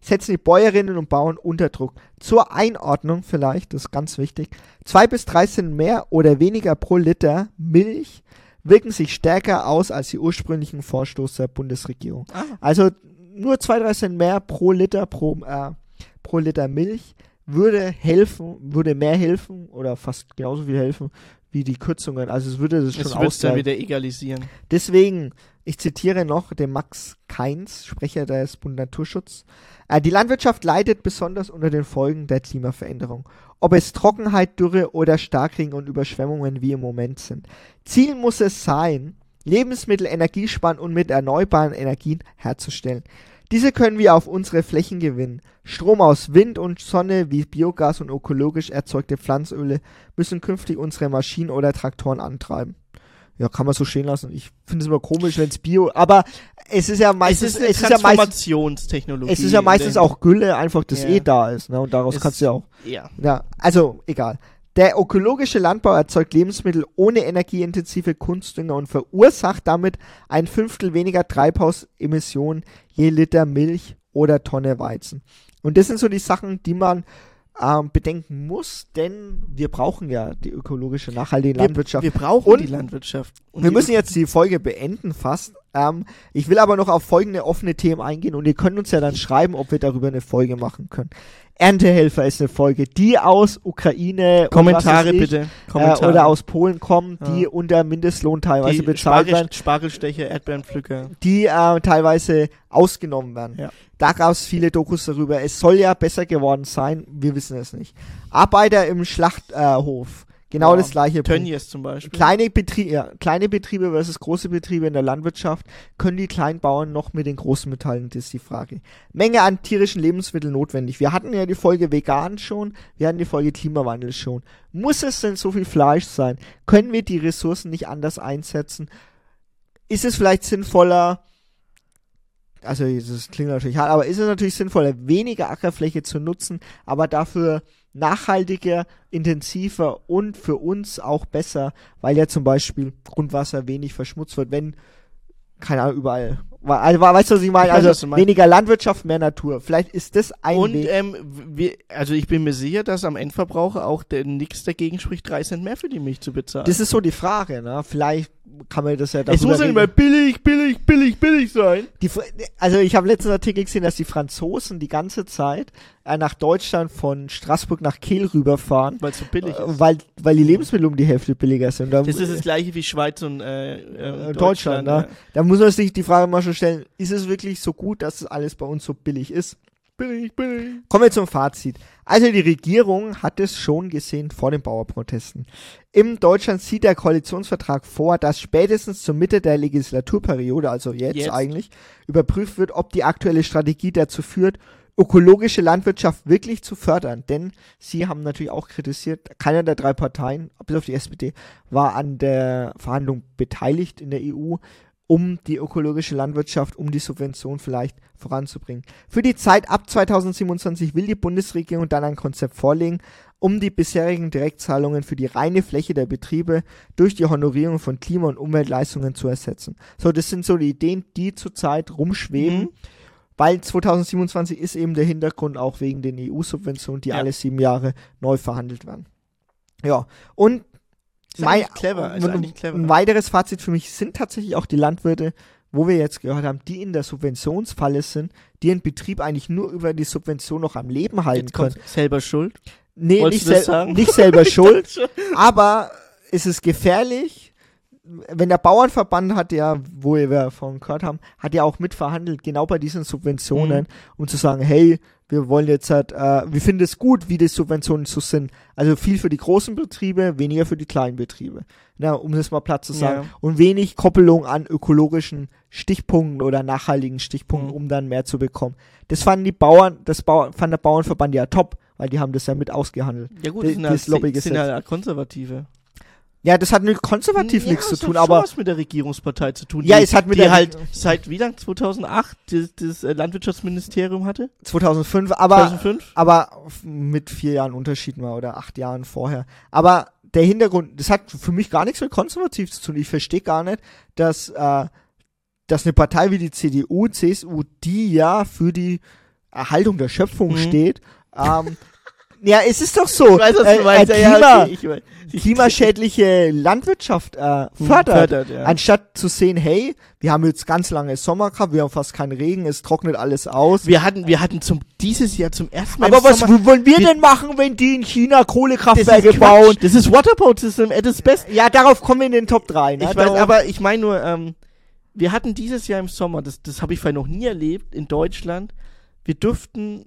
setzen die Bäuerinnen und Bauern unter Druck. Zur Einordnung vielleicht, das ist ganz wichtig, zwei bis drei Cent mehr oder weniger pro Liter Milch wirken sich stärker aus als die ursprünglichen Vorstoß der Bundesregierung. Ah. Also nur zwei, drei Cent mehr pro Liter pro äh, pro Liter Milch würde helfen, würde mehr helfen oder fast genauso viel helfen, wie die Kürzungen. Also es würde das schon ausgleichen. wieder egalisieren. Deswegen, ich zitiere noch den Max Keins, Sprecher des Bund Naturschutz. Äh, die Landwirtschaft leidet besonders unter den Folgen der Klimaveränderung. Ob es Trockenheit, Dürre oder Starkregen und Überschwemmungen wie im Moment sind. Ziel muss es sein, Lebensmittel energiesparen und mit erneuerbaren Energien herzustellen. Diese können wir auf unsere Flächen gewinnen. Strom aus Wind und Sonne wie Biogas und ökologisch erzeugte Pflanzöle müssen künftig unsere Maschinen oder Traktoren antreiben. Ja, kann man so stehen lassen. Ich finde es immer komisch, wenn es Bio, aber es ist ja Es meistens, ist eine es ist ja meistens, es ist ja meistens auch Gülle, einfach das Ja. eh da ist, ne? Und daraus Es- kannst du ja auch. Ja. Ja, also egal. Der ökologische Landbau erzeugt Lebensmittel ohne energieintensive Kunstdünger und verursacht damit ein Fünftel weniger Treibhausemissionen je Liter Milch oder Tonne Weizen. Und das sind so die Sachen, die man ähm, bedenken muss, denn wir brauchen ja die ökologische, nachhaltige Landwirtschaft. Wir, wir brauchen Und die Landwirtschaft. Und Wir die- müssen jetzt die Folge beenden fast. Ähm, ich will aber noch auf folgende offene Themen eingehen und ihr könnt uns ja dann schreiben, ob wir darüber eine Folge machen können. Erntehelfer ist eine Folge, die aus Ukraine Kommentare ich, bitte. Äh, Kommentare. oder aus Polen kommen, die Ja. unter Mindestlohn teilweise die bezahlt Spargel, werden, Spargelstecher, Erdbeerenpflücker. die äh, teilweise ausgenommen werden. Ja. Da gab es viele Dokus darüber. Es soll ja besser geworden sein, wir wissen es nicht. Arbeiter im Schlachthof, äh, Hof, genau Ja. das gleiche. Tönnies zum Beispiel. Kleine, Betrie ja, kleine Betriebe versus große Betriebe in der Landwirtschaft. Können die Kleinbauern noch mit den großen mithalten? Das ist die Frage. Menge an tierischen Lebensmitteln notwendig. Wir hatten ja die Folge Vegan schon, wir hatten die Folge Klimawandel schon. Muss es denn so viel Fleisch sein? Können wir die Ressourcen nicht anders einsetzen? Ist es vielleicht sinnvoller, also das klingt natürlich hart, aber ist es natürlich sinnvoller, weniger Ackerfläche zu nutzen, aber dafür nachhaltiger, intensiver und für uns auch besser, weil ja zum Beispiel Grundwasser wenig verschmutzt wird, wenn, keine Ahnung, überall. Also, weißt du, was ich meine? Ich weiß, Also weniger Landwirtschaft, mehr Natur. Vielleicht ist das ein Und Weg. ähm, wir, also ich bin mir sicher, dass am Endverbraucher auch nichts dagegen spricht, drei Cent mehr für die Milch zu bezahlen. Das ist so die Frage, ne? Vielleicht kann man das ja es darüber muss ja mehr billig, billig, billig, billig sein. Die, also ich habe letzten Artikel gesehen, dass die Franzosen die ganze Zeit äh, nach Deutschland von Straßburg nach Kehl rüberfahren, Weil es so billig äh, ist. weil, weil die Lebensmittel um die Hälfte billiger sind. Da, Das ist das gleiche wie Schweiz und äh, äh, äh, Deutschland, ne? Da muss man sich die Frage mal schon stellen, ist es wirklich so gut, dass es alles bei uns so billig ist? Billig, billig. Kommen wir zum Fazit. Also die Regierung hat es schon gesehen vor den Bauerprotesten. Im Deutschland sieht der Koalitionsvertrag vor, dass spätestens zur Mitte der Legislaturperiode, also jetzt, Jetzt. eigentlich, überprüft wird, ob die aktuelle Strategie dazu führt, ökologische Landwirtschaft wirklich zu fördern. Denn sie haben natürlich auch kritisiert, keiner der drei Parteien, bis auf die SPD, war an der Verhandlung beteiligt in der EU, um die ökologische Landwirtschaft, um die Subvention vielleicht voranzubringen. Für die Zeit ab 2027 will die Bundesregierung dann ein Konzept vorlegen, um die bisherigen Direktzahlungen für die reine Fläche der Betriebe durch die Honorierung von Klima- und Umweltleistungen zu ersetzen. So, das sind so die Ideen, die zurzeit rumschweben. Mhm. Weil 2027 ist eben der Hintergrund auch wegen den EU-Subventionen, die Ja. alle sieben Jahre neu verhandelt werden. Ja, und mein, clever, ist eigentlich clever. ein weiteres Fazit für mich sind tatsächlich auch die Landwirte, wo wir jetzt gehört haben, die in der Subventionsfalle sind, die ihren Betrieb eigentlich nur über die Subvention noch am Leben halten können. selber schuld. Nee, Wolltest nicht, sel nicht selber schuld, aber es ist gefährlich, wenn der Bauernverband hat ja, wo wir vorhin gehört haben, hat ja auch mitverhandelt, genau bei diesen Subventionen, Mhm. um zu sagen, hey, wir wollen jetzt halt, äh, wir finden es gut, wie die Subventionen so sind. Also viel für die großen Betriebe, weniger für die kleinen Betriebe. Na, um das mal platt zu sagen. Ja. Und wenig Koppelung an ökologischen Stichpunkten oder nachhaltigen Stichpunkten, Mhm. um dann mehr zu bekommen. Das fanden die Bauern, das Bauern, fand der Bauernverband ja top, weil die haben das ja mit ausgehandelt. Ja gut, das sind, halt, sind halt Konservative. Ja, das hat mit konservativ Ja, nichts zu das tun, hat aber was mit der Regierungspartei zu tun. Ja, die, es hat mit die der- halt seit wie lang 2008 das, das äh, Landwirtschaftsministerium hatte. 2005, aber 2005. aber mit vier Jahren Unterschied mal oder acht Jahren vorher. Aber der Hintergrund, das hat für mich gar nichts mit konservativ zu tun. Ich verstehe gar nicht, dass äh, dass eine Partei wie die CDU, CSU, die ja für die Erhaltung der Schöpfung Mhm. steht, ähm, Ja, es ist doch so. Ich weiß, was äh, du meinst. äh, Klima, ja, okay, ich weiß. klimaschädliche Landwirtschaft äh, fördert, fördert, ja. anstatt zu sehen, hey, wir haben jetzt ganz lange Sommer gehabt, wir haben fast keinen Regen, es trocknet alles aus. Wir hatten, wir hatten zum, dieses Jahr zum ersten Mal Aber was Sommer, wollen wir wir- denn machen, wenn die in China Kohlekraftwerke bauen? Das ist Waterboat System at its best. Ja, darauf kommen wir in den Top 3. Ne? Ich weiß, aber ich meine nur, ähm, wir hatten dieses Jahr im Sommer, das, das habe ich vorher noch nie erlebt, in Deutschland, wir durften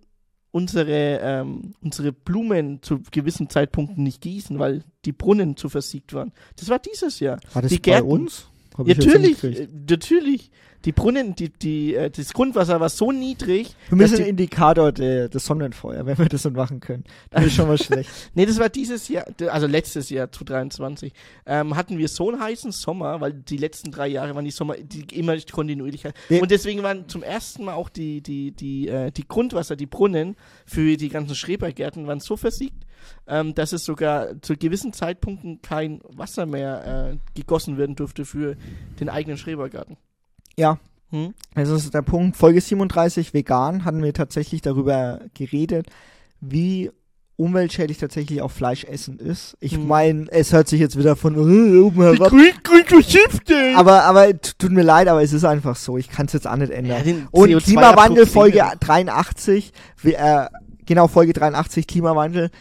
unsere, ähm, unsere Blumen zu gewissen Zeitpunkten nicht gießen, weil die Brunnen zu versiegt waren. Das war dieses Jahr. War das die bei Gärten- uns? Natürlich, äh, natürlich. Die Brunnen, die, die, äh, das Grundwasser war so niedrig. Für mich dass ist ein die, Indikator des Sonnenfeuer, wenn wir das so machen können. Das ist schon mal schlecht. nee, das war dieses Jahr, also letztes Jahr, zu 23, ähm, hatten wir so einen heißen Sommer, weil die letzten drei Jahre waren die Sommer die immer kontinuierlich. Ja. Und deswegen waren zum ersten Mal auch die, die, die, äh, die Grundwasser, die Brunnen für die ganzen Schrebergärten waren so versiegt, ähm, dass es sogar zu gewissen Zeitpunkten kein Wasser mehr äh, gegossen werden durfte für den eigenen Schrebergarten. Ja, Hm? Also das ist der Punkt. Folge 37, vegan, hatten wir tatsächlich darüber geredet, wie umweltschädlich tatsächlich auch Fleischessen ist. Ich Hm. meine, es hört sich jetzt wieder von äh, grün, grün! Aber, aber tut mir leid, aber es ist einfach so. Ich kann es jetzt auch nicht ändern. Ja, Und CO2 Klimawandel, Folge sinkt 83, wir, äh, genau, Folge 83, Klimawandel,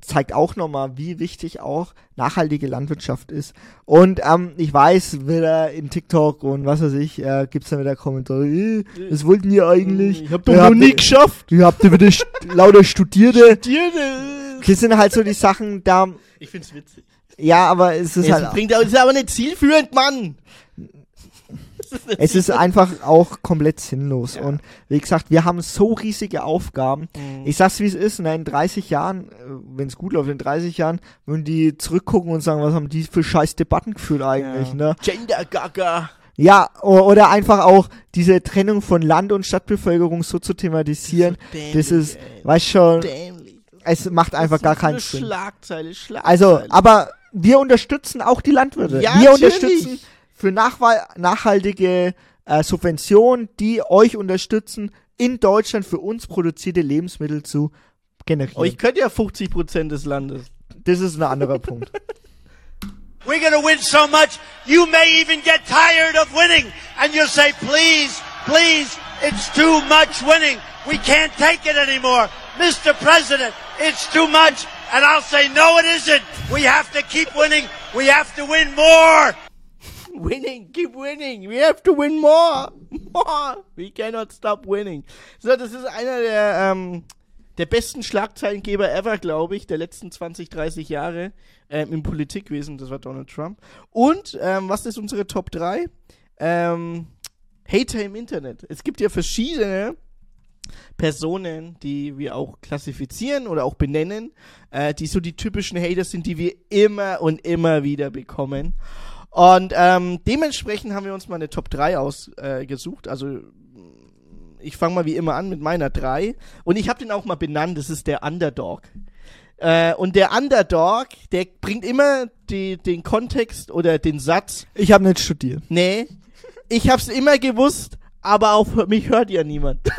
zeigt auch nochmal, wie wichtig auch nachhaltige Landwirtschaft ist. Und ähm, ich weiß, wieder in TikTok und was weiß ich, äh, gibt's dann wieder Kommentare, äh, was wollten ihr eigentlich? Ich hab doch Ihr noch nie geschafft. Ihr habt ihr wieder st lauter Studierte. Tiere. Das sind halt so die Sachen, da, Ich find's witzig. ja, aber es ist Es halt, bringt, ist aber nicht zielführend, Mann. es ist einfach auch komplett sinnlos. Ja. Und wie gesagt, wir haben so riesige Aufgaben. Mhm. Ich sag's wie es ist, ne, in 30 Jahren, wenn es gut läuft, in 30 Jahren, würden die zurückgucken und sagen, was haben die für scheiß Debatten geführt eigentlich, Ja. ne? Gender Gaga. Ja, oder einfach auch diese Trennung von Land- und Stadtbevölkerung so zu thematisieren, das ist, weißt schon, dämlich. es macht einfach gar keinen eine Sinn. Schlagzeile, Schlagzeile. Also, aber wir unterstützen auch die Landwirte. Ja, wir natürlich. unterstützen für nachhaltige äh, Subventionen, die euch unterstützen, in Deutschland für uns produzierte Lebensmittel zu generieren. Euch könnt ja 50% des Landes. das ist ein anderer Punkt. We're going to win so much, you may even get tired of winning. And you'll say, please, please, it's too much winning. We can't take it anymore. Mr. President, it's too much. And I'll say, no, it isn't. We have to keep winning. We have to win more. Winning, keep winning. We have to win more. More. We cannot stop winning. So, das ist einer der, ähm, der besten Schlagzeilengeber ever, glaube ich, der letzten 20, 30 Jahre ähm, im Politikwesen. Das war Donald Trump. Und, ähm, was ist unsere Top 3? Ähm, Hater im Internet. Es gibt ja verschiedene Personen, die wir auch klassifizieren oder auch benennen, äh, die so die typischen Hater sind, die wir immer und immer wieder bekommen. Und ähm, dementsprechend haben wir uns mal eine Top 3 ausgesucht. Äh, also ich fange mal wie immer an mit meiner 3. Und ich habe den auch mal benannt, das ist der Underdog. Äh, und der Underdog, der bringt immer die, den Kontext oder den Satz, Ich habe nicht studiert. nee, ich hab's immer gewusst, aber auf mich hört ja niemand.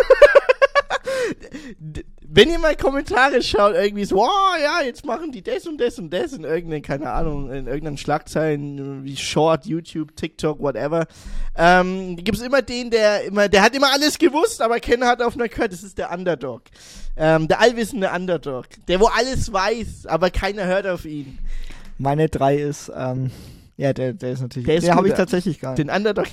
Wenn ihr mal Kommentare schaut, irgendwie so, oh ja, jetzt machen die das und das und das in irgendeinen, keine Ahnung, in irgendeinen Schlagzeilen wie Short, YouTube, TikTok, whatever, ähm, gibt's immer den, der immer, der hat immer alles gewusst, aber keiner hat auf einer gehört, das ist der Underdog. Ähm, der allwissende Underdog. Der, wo alles weiß, aber keiner hört auf ihn. Meine 3 ist, ähm, ja, der, der ist natürlich, Der der, habe ich ja. tatsächlich gar nicht. Den Underdog.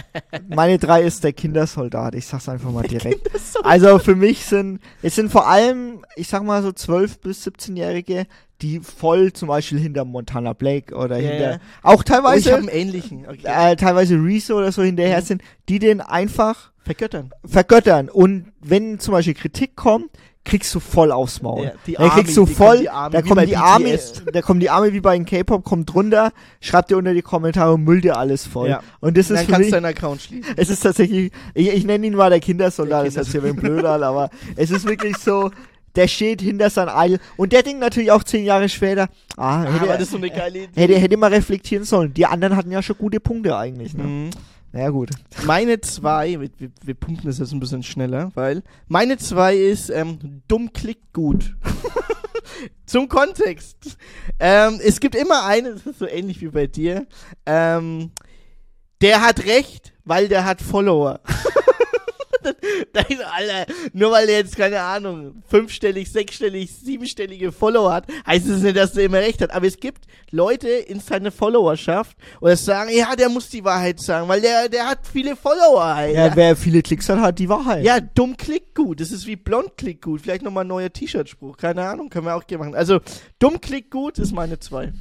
Meine 3 ist der Kindersoldat. Ich sag's einfach mal direkt. Also für mich sind, es sind vor allem, ich sag mal so 12- bis 17-Jährige, die voll zum Beispiel hinter Montana Blake oder Ja, hinter, ja. auch Oh, ich teilweise, habe einen ähnlichen. Okay. äh, teilweise Rezo oder so hinterher Mhm. sind, die den einfach Vergöttern. vergöttern. Und wenn zum Beispiel Kritik kommt, kriegst du voll aufs Maul. Ja, die da kriegst du Army, die voll, die Army, da kommen die Arme, da kommen die Arme wie bei den K-Pop, kommt drunter, schreibt dir unter die Kommentare und müllt dir alles voll. Ja. Und das Dann ist für kannst mich, du deinen Account schließen. es ist tatsächlich, ich, ich nenne ihn mal der Kindersoldat, Der das ist ja ein blöd an, aber es ist wirklich so, der steht hinter seinem Idol und der denkt natürlich auch zehn Jahre später, ah, hätte, aber er- das so eine geile Idee. hätte, hätte mal reflektieren sollen. Die anderen hatten ja schon gute Punkte eigentlich, ne? Mhm. Naja, gut. Meine zwei, wir, wir, pumpen das jetzt ein bisschen schneller, weil meine zwei ist, ähm, dumm klickt gut. Zum Kontext. Ähm, es gibt immer einen, das ist so ähnlich wie bei dir, ähm, der hat recht, weil der hat Follower. Nein, Alter, nur weil er jetzt, keine Ahnung, fünfstellig, sechsstellig, siebenstellige Follower hat, heißt es nicht, dass er immer recht hat. Aber es gibt Leute in seiner Followerschaft, oder sagen, ja, der muss die Wahrheit sagen, weil der, der hat viele Follower. Alter. Ja, wer viele Klicks hat, hat die Wahrheit. Ja, dumm klickt gut. Das ist wie blond klickt gut. Vielleicht nochmal ein neuer T-Shirt-Spruch. Keine Ahnung, können wir auch gerne machen. Also, dumm klickt gut ist meine zwei.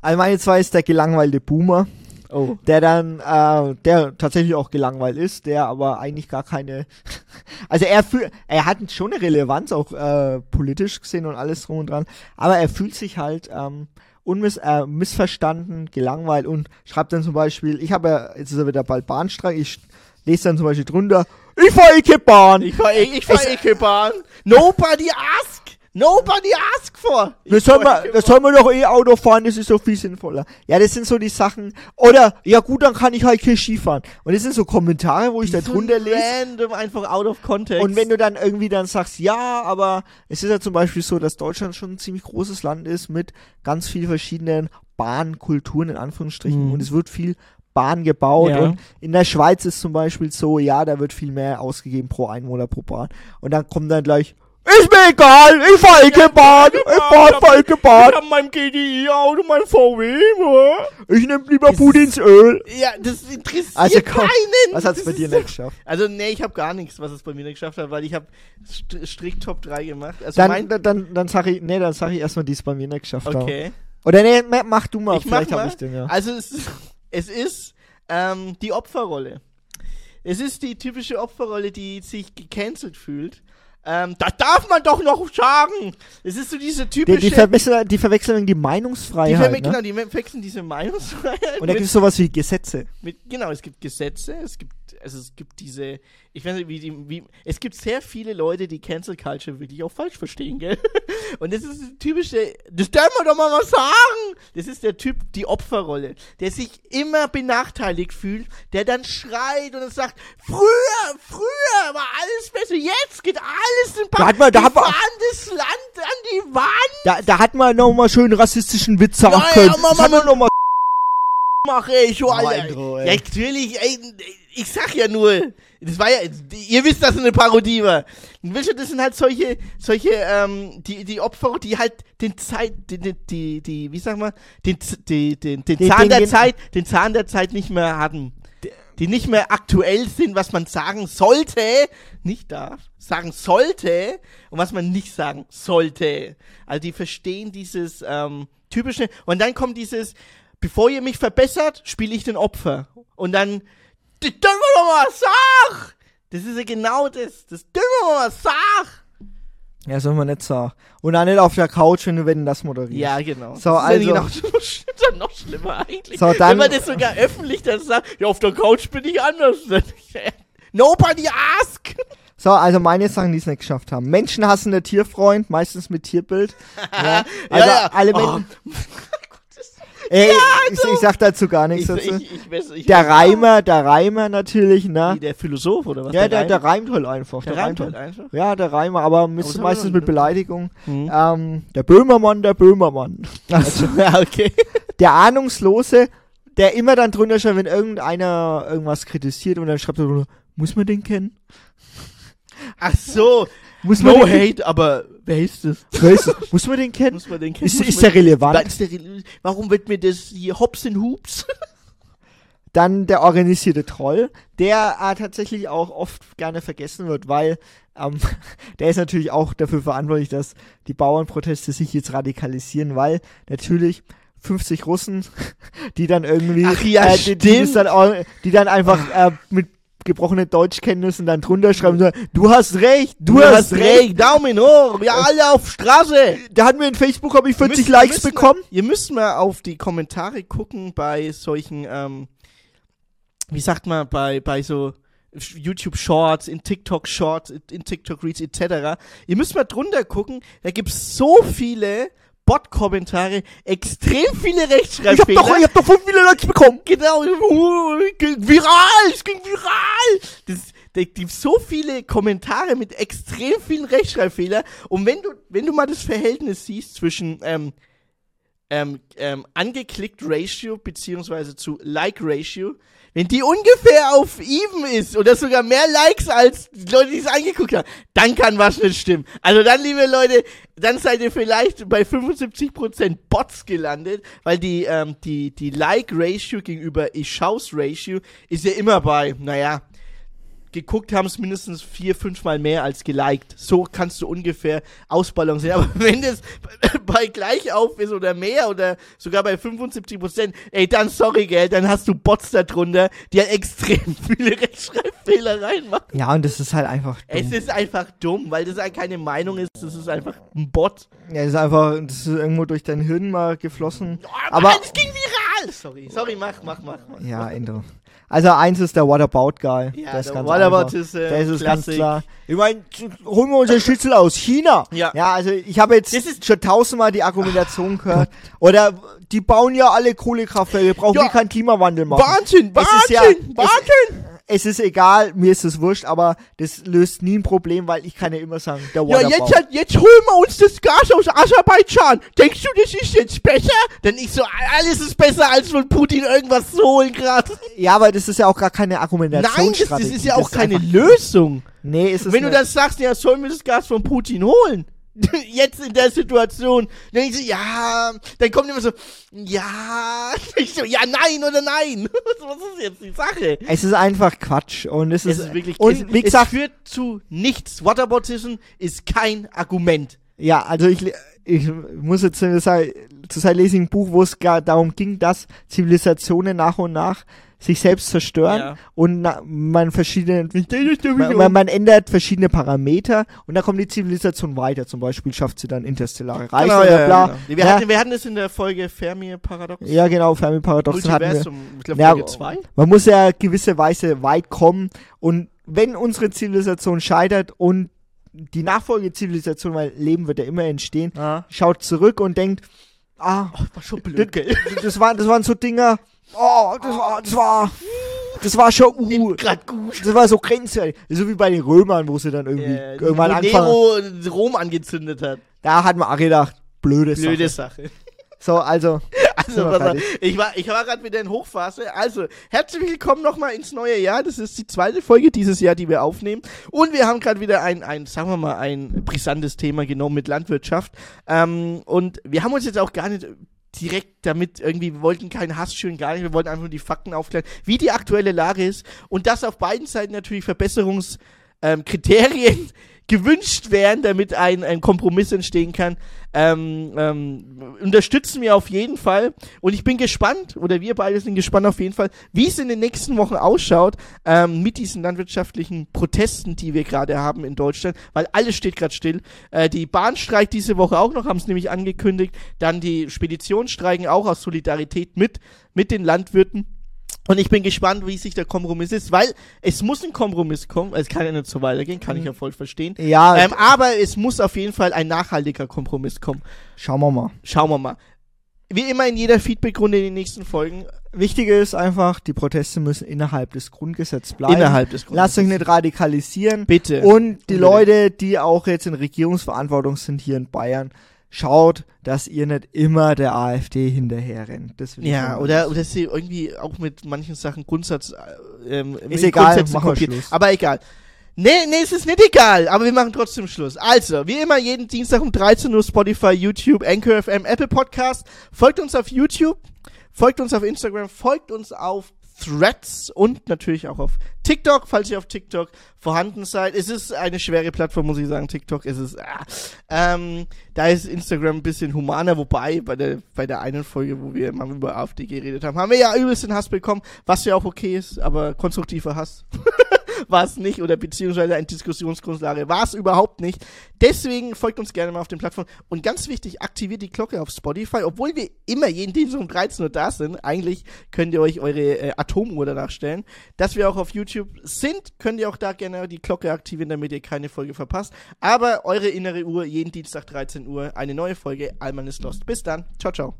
Also meine zwei ist der gelangweilte Boomer, Oh. der dann, äh, der tatsächlich auch gelangweilt ist, der aber eigentlich gar keine, also er fühlt, er hat schon eine Relevanz, auch äh, politisch gesehen und alles drum und dran, aber er fühlt sich halt ähm, unmiss, äh, missverstanden, gelangweilt und schreibt dann zum Beispiel, ich habe ja, jetzt ist er wieder bald Bahnstreik, ich lese dann zum Beispiel drunter, ich fahre eh Bahn. Ich fahr, ich, ich fahr Es- Ecke-Bahn. Nobody ask. Nobody ask for. Ich Das soll, man, das soll man doch eh Auto fahren, das ist so viel sinnvoller. Ja, das sind so die Sachen. Oder, ja gut, dann kann ich halt hier Skifahren. Und das sind so Kommentare, wo ich da drunter lese. Random, einfach out of context. Und wenn du dann irgendwie dann sagst, ja, aber es ist ja zum Beispiel so, dass Deutschland schon ein ziemlich großes Land ist mit ganz vielen verschiedenen Bahnkulturen in Anführungsstrichen Mhm. und es wird viel Bahn gebaut Ja. und in der Schweiz ist zum Beispiel so, ja, da wird viel mehr ausgegeben pro Einwohner pro Bahn und dann kommt dann gleich, ist mir egal, ich fahr Ecke Bahn, ich fahr fahr Ecke Bahn, Ich hab mein GDI-Auto, mein VW, wa? ich nehm lieber Das- Putins Öl. Ja, das interessiert Also komm, keinen. Was hat's Das bei dir nicht geschafft? Also, nee, ich habe gar nichts, was es bei mir nicht geschafft hat, weil ich habe st strikt Top 3 gemacht. Also Dann, dann, dann, dann sag ich, nee, dann sag ich erstmal, die es bei mir nicht geschafft haben. okay. Oder nee, ma- mach du mal, Ich mach vielleicht mal. hab ich den, ja. Also es ist, es ist ähm, die Opferrolle. Es ist die typische Opferrolle, die sich gecancelt fühlt. Ähm, das darf man doch noch sagen. Es ist so diese Die, typische... die, verwechseln, die verwechseln die die Meinungsfreiheit. verwe- ne? Genau, die wechseln diese Meinungsfreiheit. Und da gibt es sowas wie Gesetze. mit, genau, es gibt Gesetze, es gibt, also es gibt diese, ich weiß nicht, wie die, wie, es gibt sehr viele Leute, die Cancel Culture wirklich auch falsch verstehen, gell? Und das ist das typische, das darf man doch mal was sagen! Das ist der Typ, die Opferrolle, der sich immer benachteiligt fühlt, der dann schreit und dann sagt, früher, früher war alles besser, jetzt geht alles in Da man- da die hat man- das Land an die Wand! Da, da hat man nochmal schön rassistischen Witz sagen Ja, können. ja, Mama, mal mache ich, oh, Alter. Intro, ey. ja, natürlich, ey, ich sag ja nur, das war ja, ihr wisst, dass es eine Parodie war. Und wisst ihr, das sind halt solche, solche, ähm, die, die Opfer, die halt den Zeit, die, die, die, die wie sag mal, den, die, den, den Den- Zahn den- der Zeit, den Zahn der Zeit nicht mehr hatten. Die nicht mehr aktuell sind, was man sagen sollte, nicht darf, sagen sollte und was man nicht sagen sollte. Also die verstehen dieses ähm, typische und dann kommt dieses, bevor ihr mich verbessert, spiele ich den Opfer. Und dann, das dürfen wir doch mal sagen! Das ist ja genau das. Das dürfen wir mal sagen! Ja, soll man nicht sagen. Und auch nicht auf der Couch, wenn du wenn das moderierst. Ja, genau. So, das ist also- ja genau, das ist dann noch schlimmer eigentlich. So, dann- Wenn man das sogar öffentlich dann sagt, ja, auf der Couch bin ich anders. Nobody ask! So, also meine Sachen, die es nicht geschafft haben. Menschenhassender Tierfreund, meistens mit Tierbild. ja, also ja. alle Oh. Ey, ich, ich sag dazu gar nichts Ich, dazu. ich, ich, weiß- ich, der Reimer, der Reimer natürlich, ne? Wie der Philosoph oder was? Ja, der, der Reimt? reimt halt einfach. der reimt halt einfach. Ja, der Reimer, aber meistens mit Beleidigung. Hm. Ähm, der Böhmermann, der Böhmermann. Also, ja, okay. Der Ahnungslose, der immer dann drunter schreibt, wenn irgendeiner irgendwas kritisiert und dann schreibt er drunter, muss man den kennen? Ach so. Muss man No den hate, aber wer ist das? Wer ist das? Muss man den kennen? Muss man den kennen? Ist, ist der relevant? Ist der rele- Warum wird mir das hier Hops in Hoops? Dann der organisierte Troll, der äh, tatsächlich auch oft gerne vergessen wird, weil ähm, der ist natürlich auch dafür verantwortlich, dass die Bauernproteste sich jetzt radikalisieren, weil natürlich 50 Russen, die dann irgendwie, Ach ja, äh, die, die, dann, die dann einfach äh, mit gebrochenen Deutschkenntnissen dann drunter schreiben, und sagen, du hast recht, du, hast, recht. Daumen hoch, wir alle auf Straße. Der hat mir in Facebook, habe ich 40 Müsst- Likes müsst bekommen. Mal, ihr müsst mal auf die Kommentare gucken bei solchen, ähm, wie sagt man, bei, bei so YouTube Shorts, in TikTok Shorts, in TikTok Reads etc. Ihr müsst mal drunter gucken, da gibt's so viele Bot-Kommentare, extrem viele Ich hab Rechtschreibfehler. doch, ich hab doch 5 viele Likes bekommen. Genau, uh, ging viral, es ging viral. Das, da gibt so viele Kommentare mit extrem vielen Rechtschreibfehlern. Und wenn du, wenn du mal das Verhältnis siehst zwischen ähm, ähm, ähm, angeklickt Ratio beziehungsweise zu Like Ratio, wenn die ungefähr auf even ist oder sogar mehr Likes als die Leute, die es angeguckt haben, dann kann was nicht stimmen. Also dann, liebe Leute, dann seid ihr vielleicht bei 75% Bots gelandet, weil die, ähm, die, die Like Ratio gegenüber Ich schaus Ratio ist ja immer bei, naja, geguckt haben es mindestens vier, fünfmal mehr als geliked. So kannst du ungefähr ausbalancieren. Aber wenn das bei gleich auf ist oder mehr oder sogar bei 75 Prozent, ey, dann sorry, gell, dann hast du Bots darunter, die halt extrem viele Rechtschreibfehler reinmachen. Ja, und das ist halt einfach dumm. Es ist einfach dumm, weil das halt keine Meinung ist, das ist einfach ein Bot. ja, es ist einfach, das ist irgendwo durch dein Hirn mal geflossen. Aber Aber, es ging viral. Sorry, sorry, mach, mach, mach. mach. ja, Endo. Also eins ist der Whatabout-Guy. Ja, der ist der ganz Whatabout ist, äh, Der ist es ganz Klassik. klar. Ich meine, holen wir unser Schnitzel aus China. Ja. Ja, also ich habe jetzt schon tausendmal die Argumentation gehört. Oder die bauen ja alle Kohlekraftwerke, brauchen Ja. wir keinen Klimawandel machen. Wahnsinn, ist ja- Wahnsinn, es- ist egal, mir ist es wurscht, aber das löst nie ein Problem, weil ich kann ja immer sagen, der Ja, Whatabout. jetzt, jetzt holen wir uns das Gas aus Aserbaidschan. Denkst du, das ist jetzt besser? Denn ich so, alles ist besser, als von Putin irgendwas zu holen gerade. ja, aber das ist ja auch gar keine Nein, das, das ist ja auch keine Lösung. Nee, ist es Wenn du dann sagst, ja, sollen wir das Gas von Putin holen? Jetzt in der Situation. Dann denkst du, ja, dann kommt immer so, ja, ich so, ja, nein oder nein. Was ist jetzt die Sache? Es ist einfach Quatsch und es, Es ist, ist wirklich, und es, wie es gesagt, führt zu nichts. Whataboutism ist kein Argument. ja, also ich, ich muss jetzt zu sein, zu sein lese ich ein Buch, wo es gar darum ging, dass Zivilisationen nach und nach sich selbst zerstören Ja. und na, man verschiedene man, man, man ändert verschiedene Parameter und dann kommt die Zivilisation weiter. Zum Beispiel schafft sie dann interstellare Reise Genau, oder ja, bla. genau. Wir, ja, hatten, wir hatten es in der Folge Fermi-Paradox. ja, genau, Fermi-Paradoxen hatten wir. Ich glaube Ja, Folge 2. Man muss ja gewisse Weise weit kommen und wenn unsere Zivilisation scheitert und die Nachfolgezivilisation, weil Leben wird ja immer entstehen, Ah. schaut zurück und denkt, ah, War schon blöd, gell? das waren, das waren so Dinger, oh, das war, das war, das war schon, uh, Grad gut. das war so grenzwertig. So wie bei den Römern, wo sie dann irgendwie Äh, irgendwann anfangen. Nero Rom angezündet hat. Da hat man auch gedacht, blöde, Blöde Sache. Sache. So, also, Also, fertig. ich war, ich war gerade wieder in Hochphase. Also, herzlich willkommen nochmal ins neue Jahr. Das ist die zweite Folge dieses Jahr, die wir aufnehmen. Und wir haben gerade wieder ein, ein, sagen wir mal, ein brisantes Thema genommen mit Landwirtschaft. Ähm, und wir haben uns jetzt auch gar nicht direkt damit irgendwie, wir wollten keinen Hass schüren, gar nicht. Wir wollten einfach nur die Fakten aufklären, wie die aktuelle Lage ist. Und dass auf beiden Seiten natürlich Verbesserungskriterien ähm, gewünscht wären, damit ein, ein Kompromiss entstehen kann, ähm, ähm, unterstützen wir auf jeden Fall. Und ich bin gespannt, oder wir beide sind gespannt auf jeden Fall, wie es in den nächsten Wochen ausschaut ähm, mit diesen landwirtschaftlichen Protesten, die wir gerade haben in Deutschland, weil alles steht gerade still. Äh, die Bahn streikt diese Woche auch noch, haben es nämlich angekündigt. Dann die Speditionen streiken auch aus Solidarität mit, mit den Landwirten. Und ich bin gespannt, wie sich der Kompromiss ist, weil es muss ein Kompromiss kommen. Es kann ja nicht so weitergehen, kann ich ja voll verstehen. ja, Ähm, aber es muss auf jeden Fall ein nachhaltiger Kompromiss kommen. schauen wir mal. Schauen wir mal. Wie immer in jeder Feedbackrunde in den nächsten Folgen. Wichtig ist einfach, die Proteste müssen innerhalb des Grundgesetzes bleiben. Innerhalb des Lasst euch nicht radikalisieren. Bitte. Und die Unbedingt. Leute, die auch jetzt in Regierungsverantwortung sind hier in Bayern, schaut, dass ihr nicht immer der AfD hinterher rennt. Das ja, oder, oder sie irgendwie auch mit manchen Sachen Grundsatz. Äh, ähm, mit egal, Grundsätzen machen wir. Schluss. Aber egal. Nee, nee, es ist nicht egal, aber wir machen trotzdem Schluss. Also, wie immer, jeden Dienstag um 13 Uhr Spotify, YouTube, Anchor FM, Apple Podcast. Folgt uns auf YouTube, folgt uns auf Instagram, folgt uns auf Threads und natürlich auch auf TikTok, falls ihr auf TikTok vorhanden seid. Es ist eine schwere Plattform, muss ich sagen, TikTok. Es ist, ah, ähm, da ist Instagram ein bisschen humaner, wobei bei der, bei der einen Folge, wo wir mal über AfD geredet haben, haben wir ja übelst den Hass bekommen, was ja auch okay ist, aber konstruktiver Hass war es nicht oder beziehungsweise eine Diskussionsgrundlage war es überhaupt nicht. Deswegen folgt uns gerne mal auf den Plattformen und ganz wichtig, aktiviert die Glocke auf Spotify, obwohl wir immer jeden Dienstag um 13 Uhr da sind. Eigentlich könnt ihr euch eure äh, Atomuhr danach stellen. Dass wir auch auf YouTube sind, könnt ihr auch da gerne die Glocke aktivieren, damit ihr keine Folge verpasst. Aber eure innere Uhr, jeden Dienstag 13 Uhr, eine neue Folge, Alman ist Lost. Bis dann. Ciao, ciao.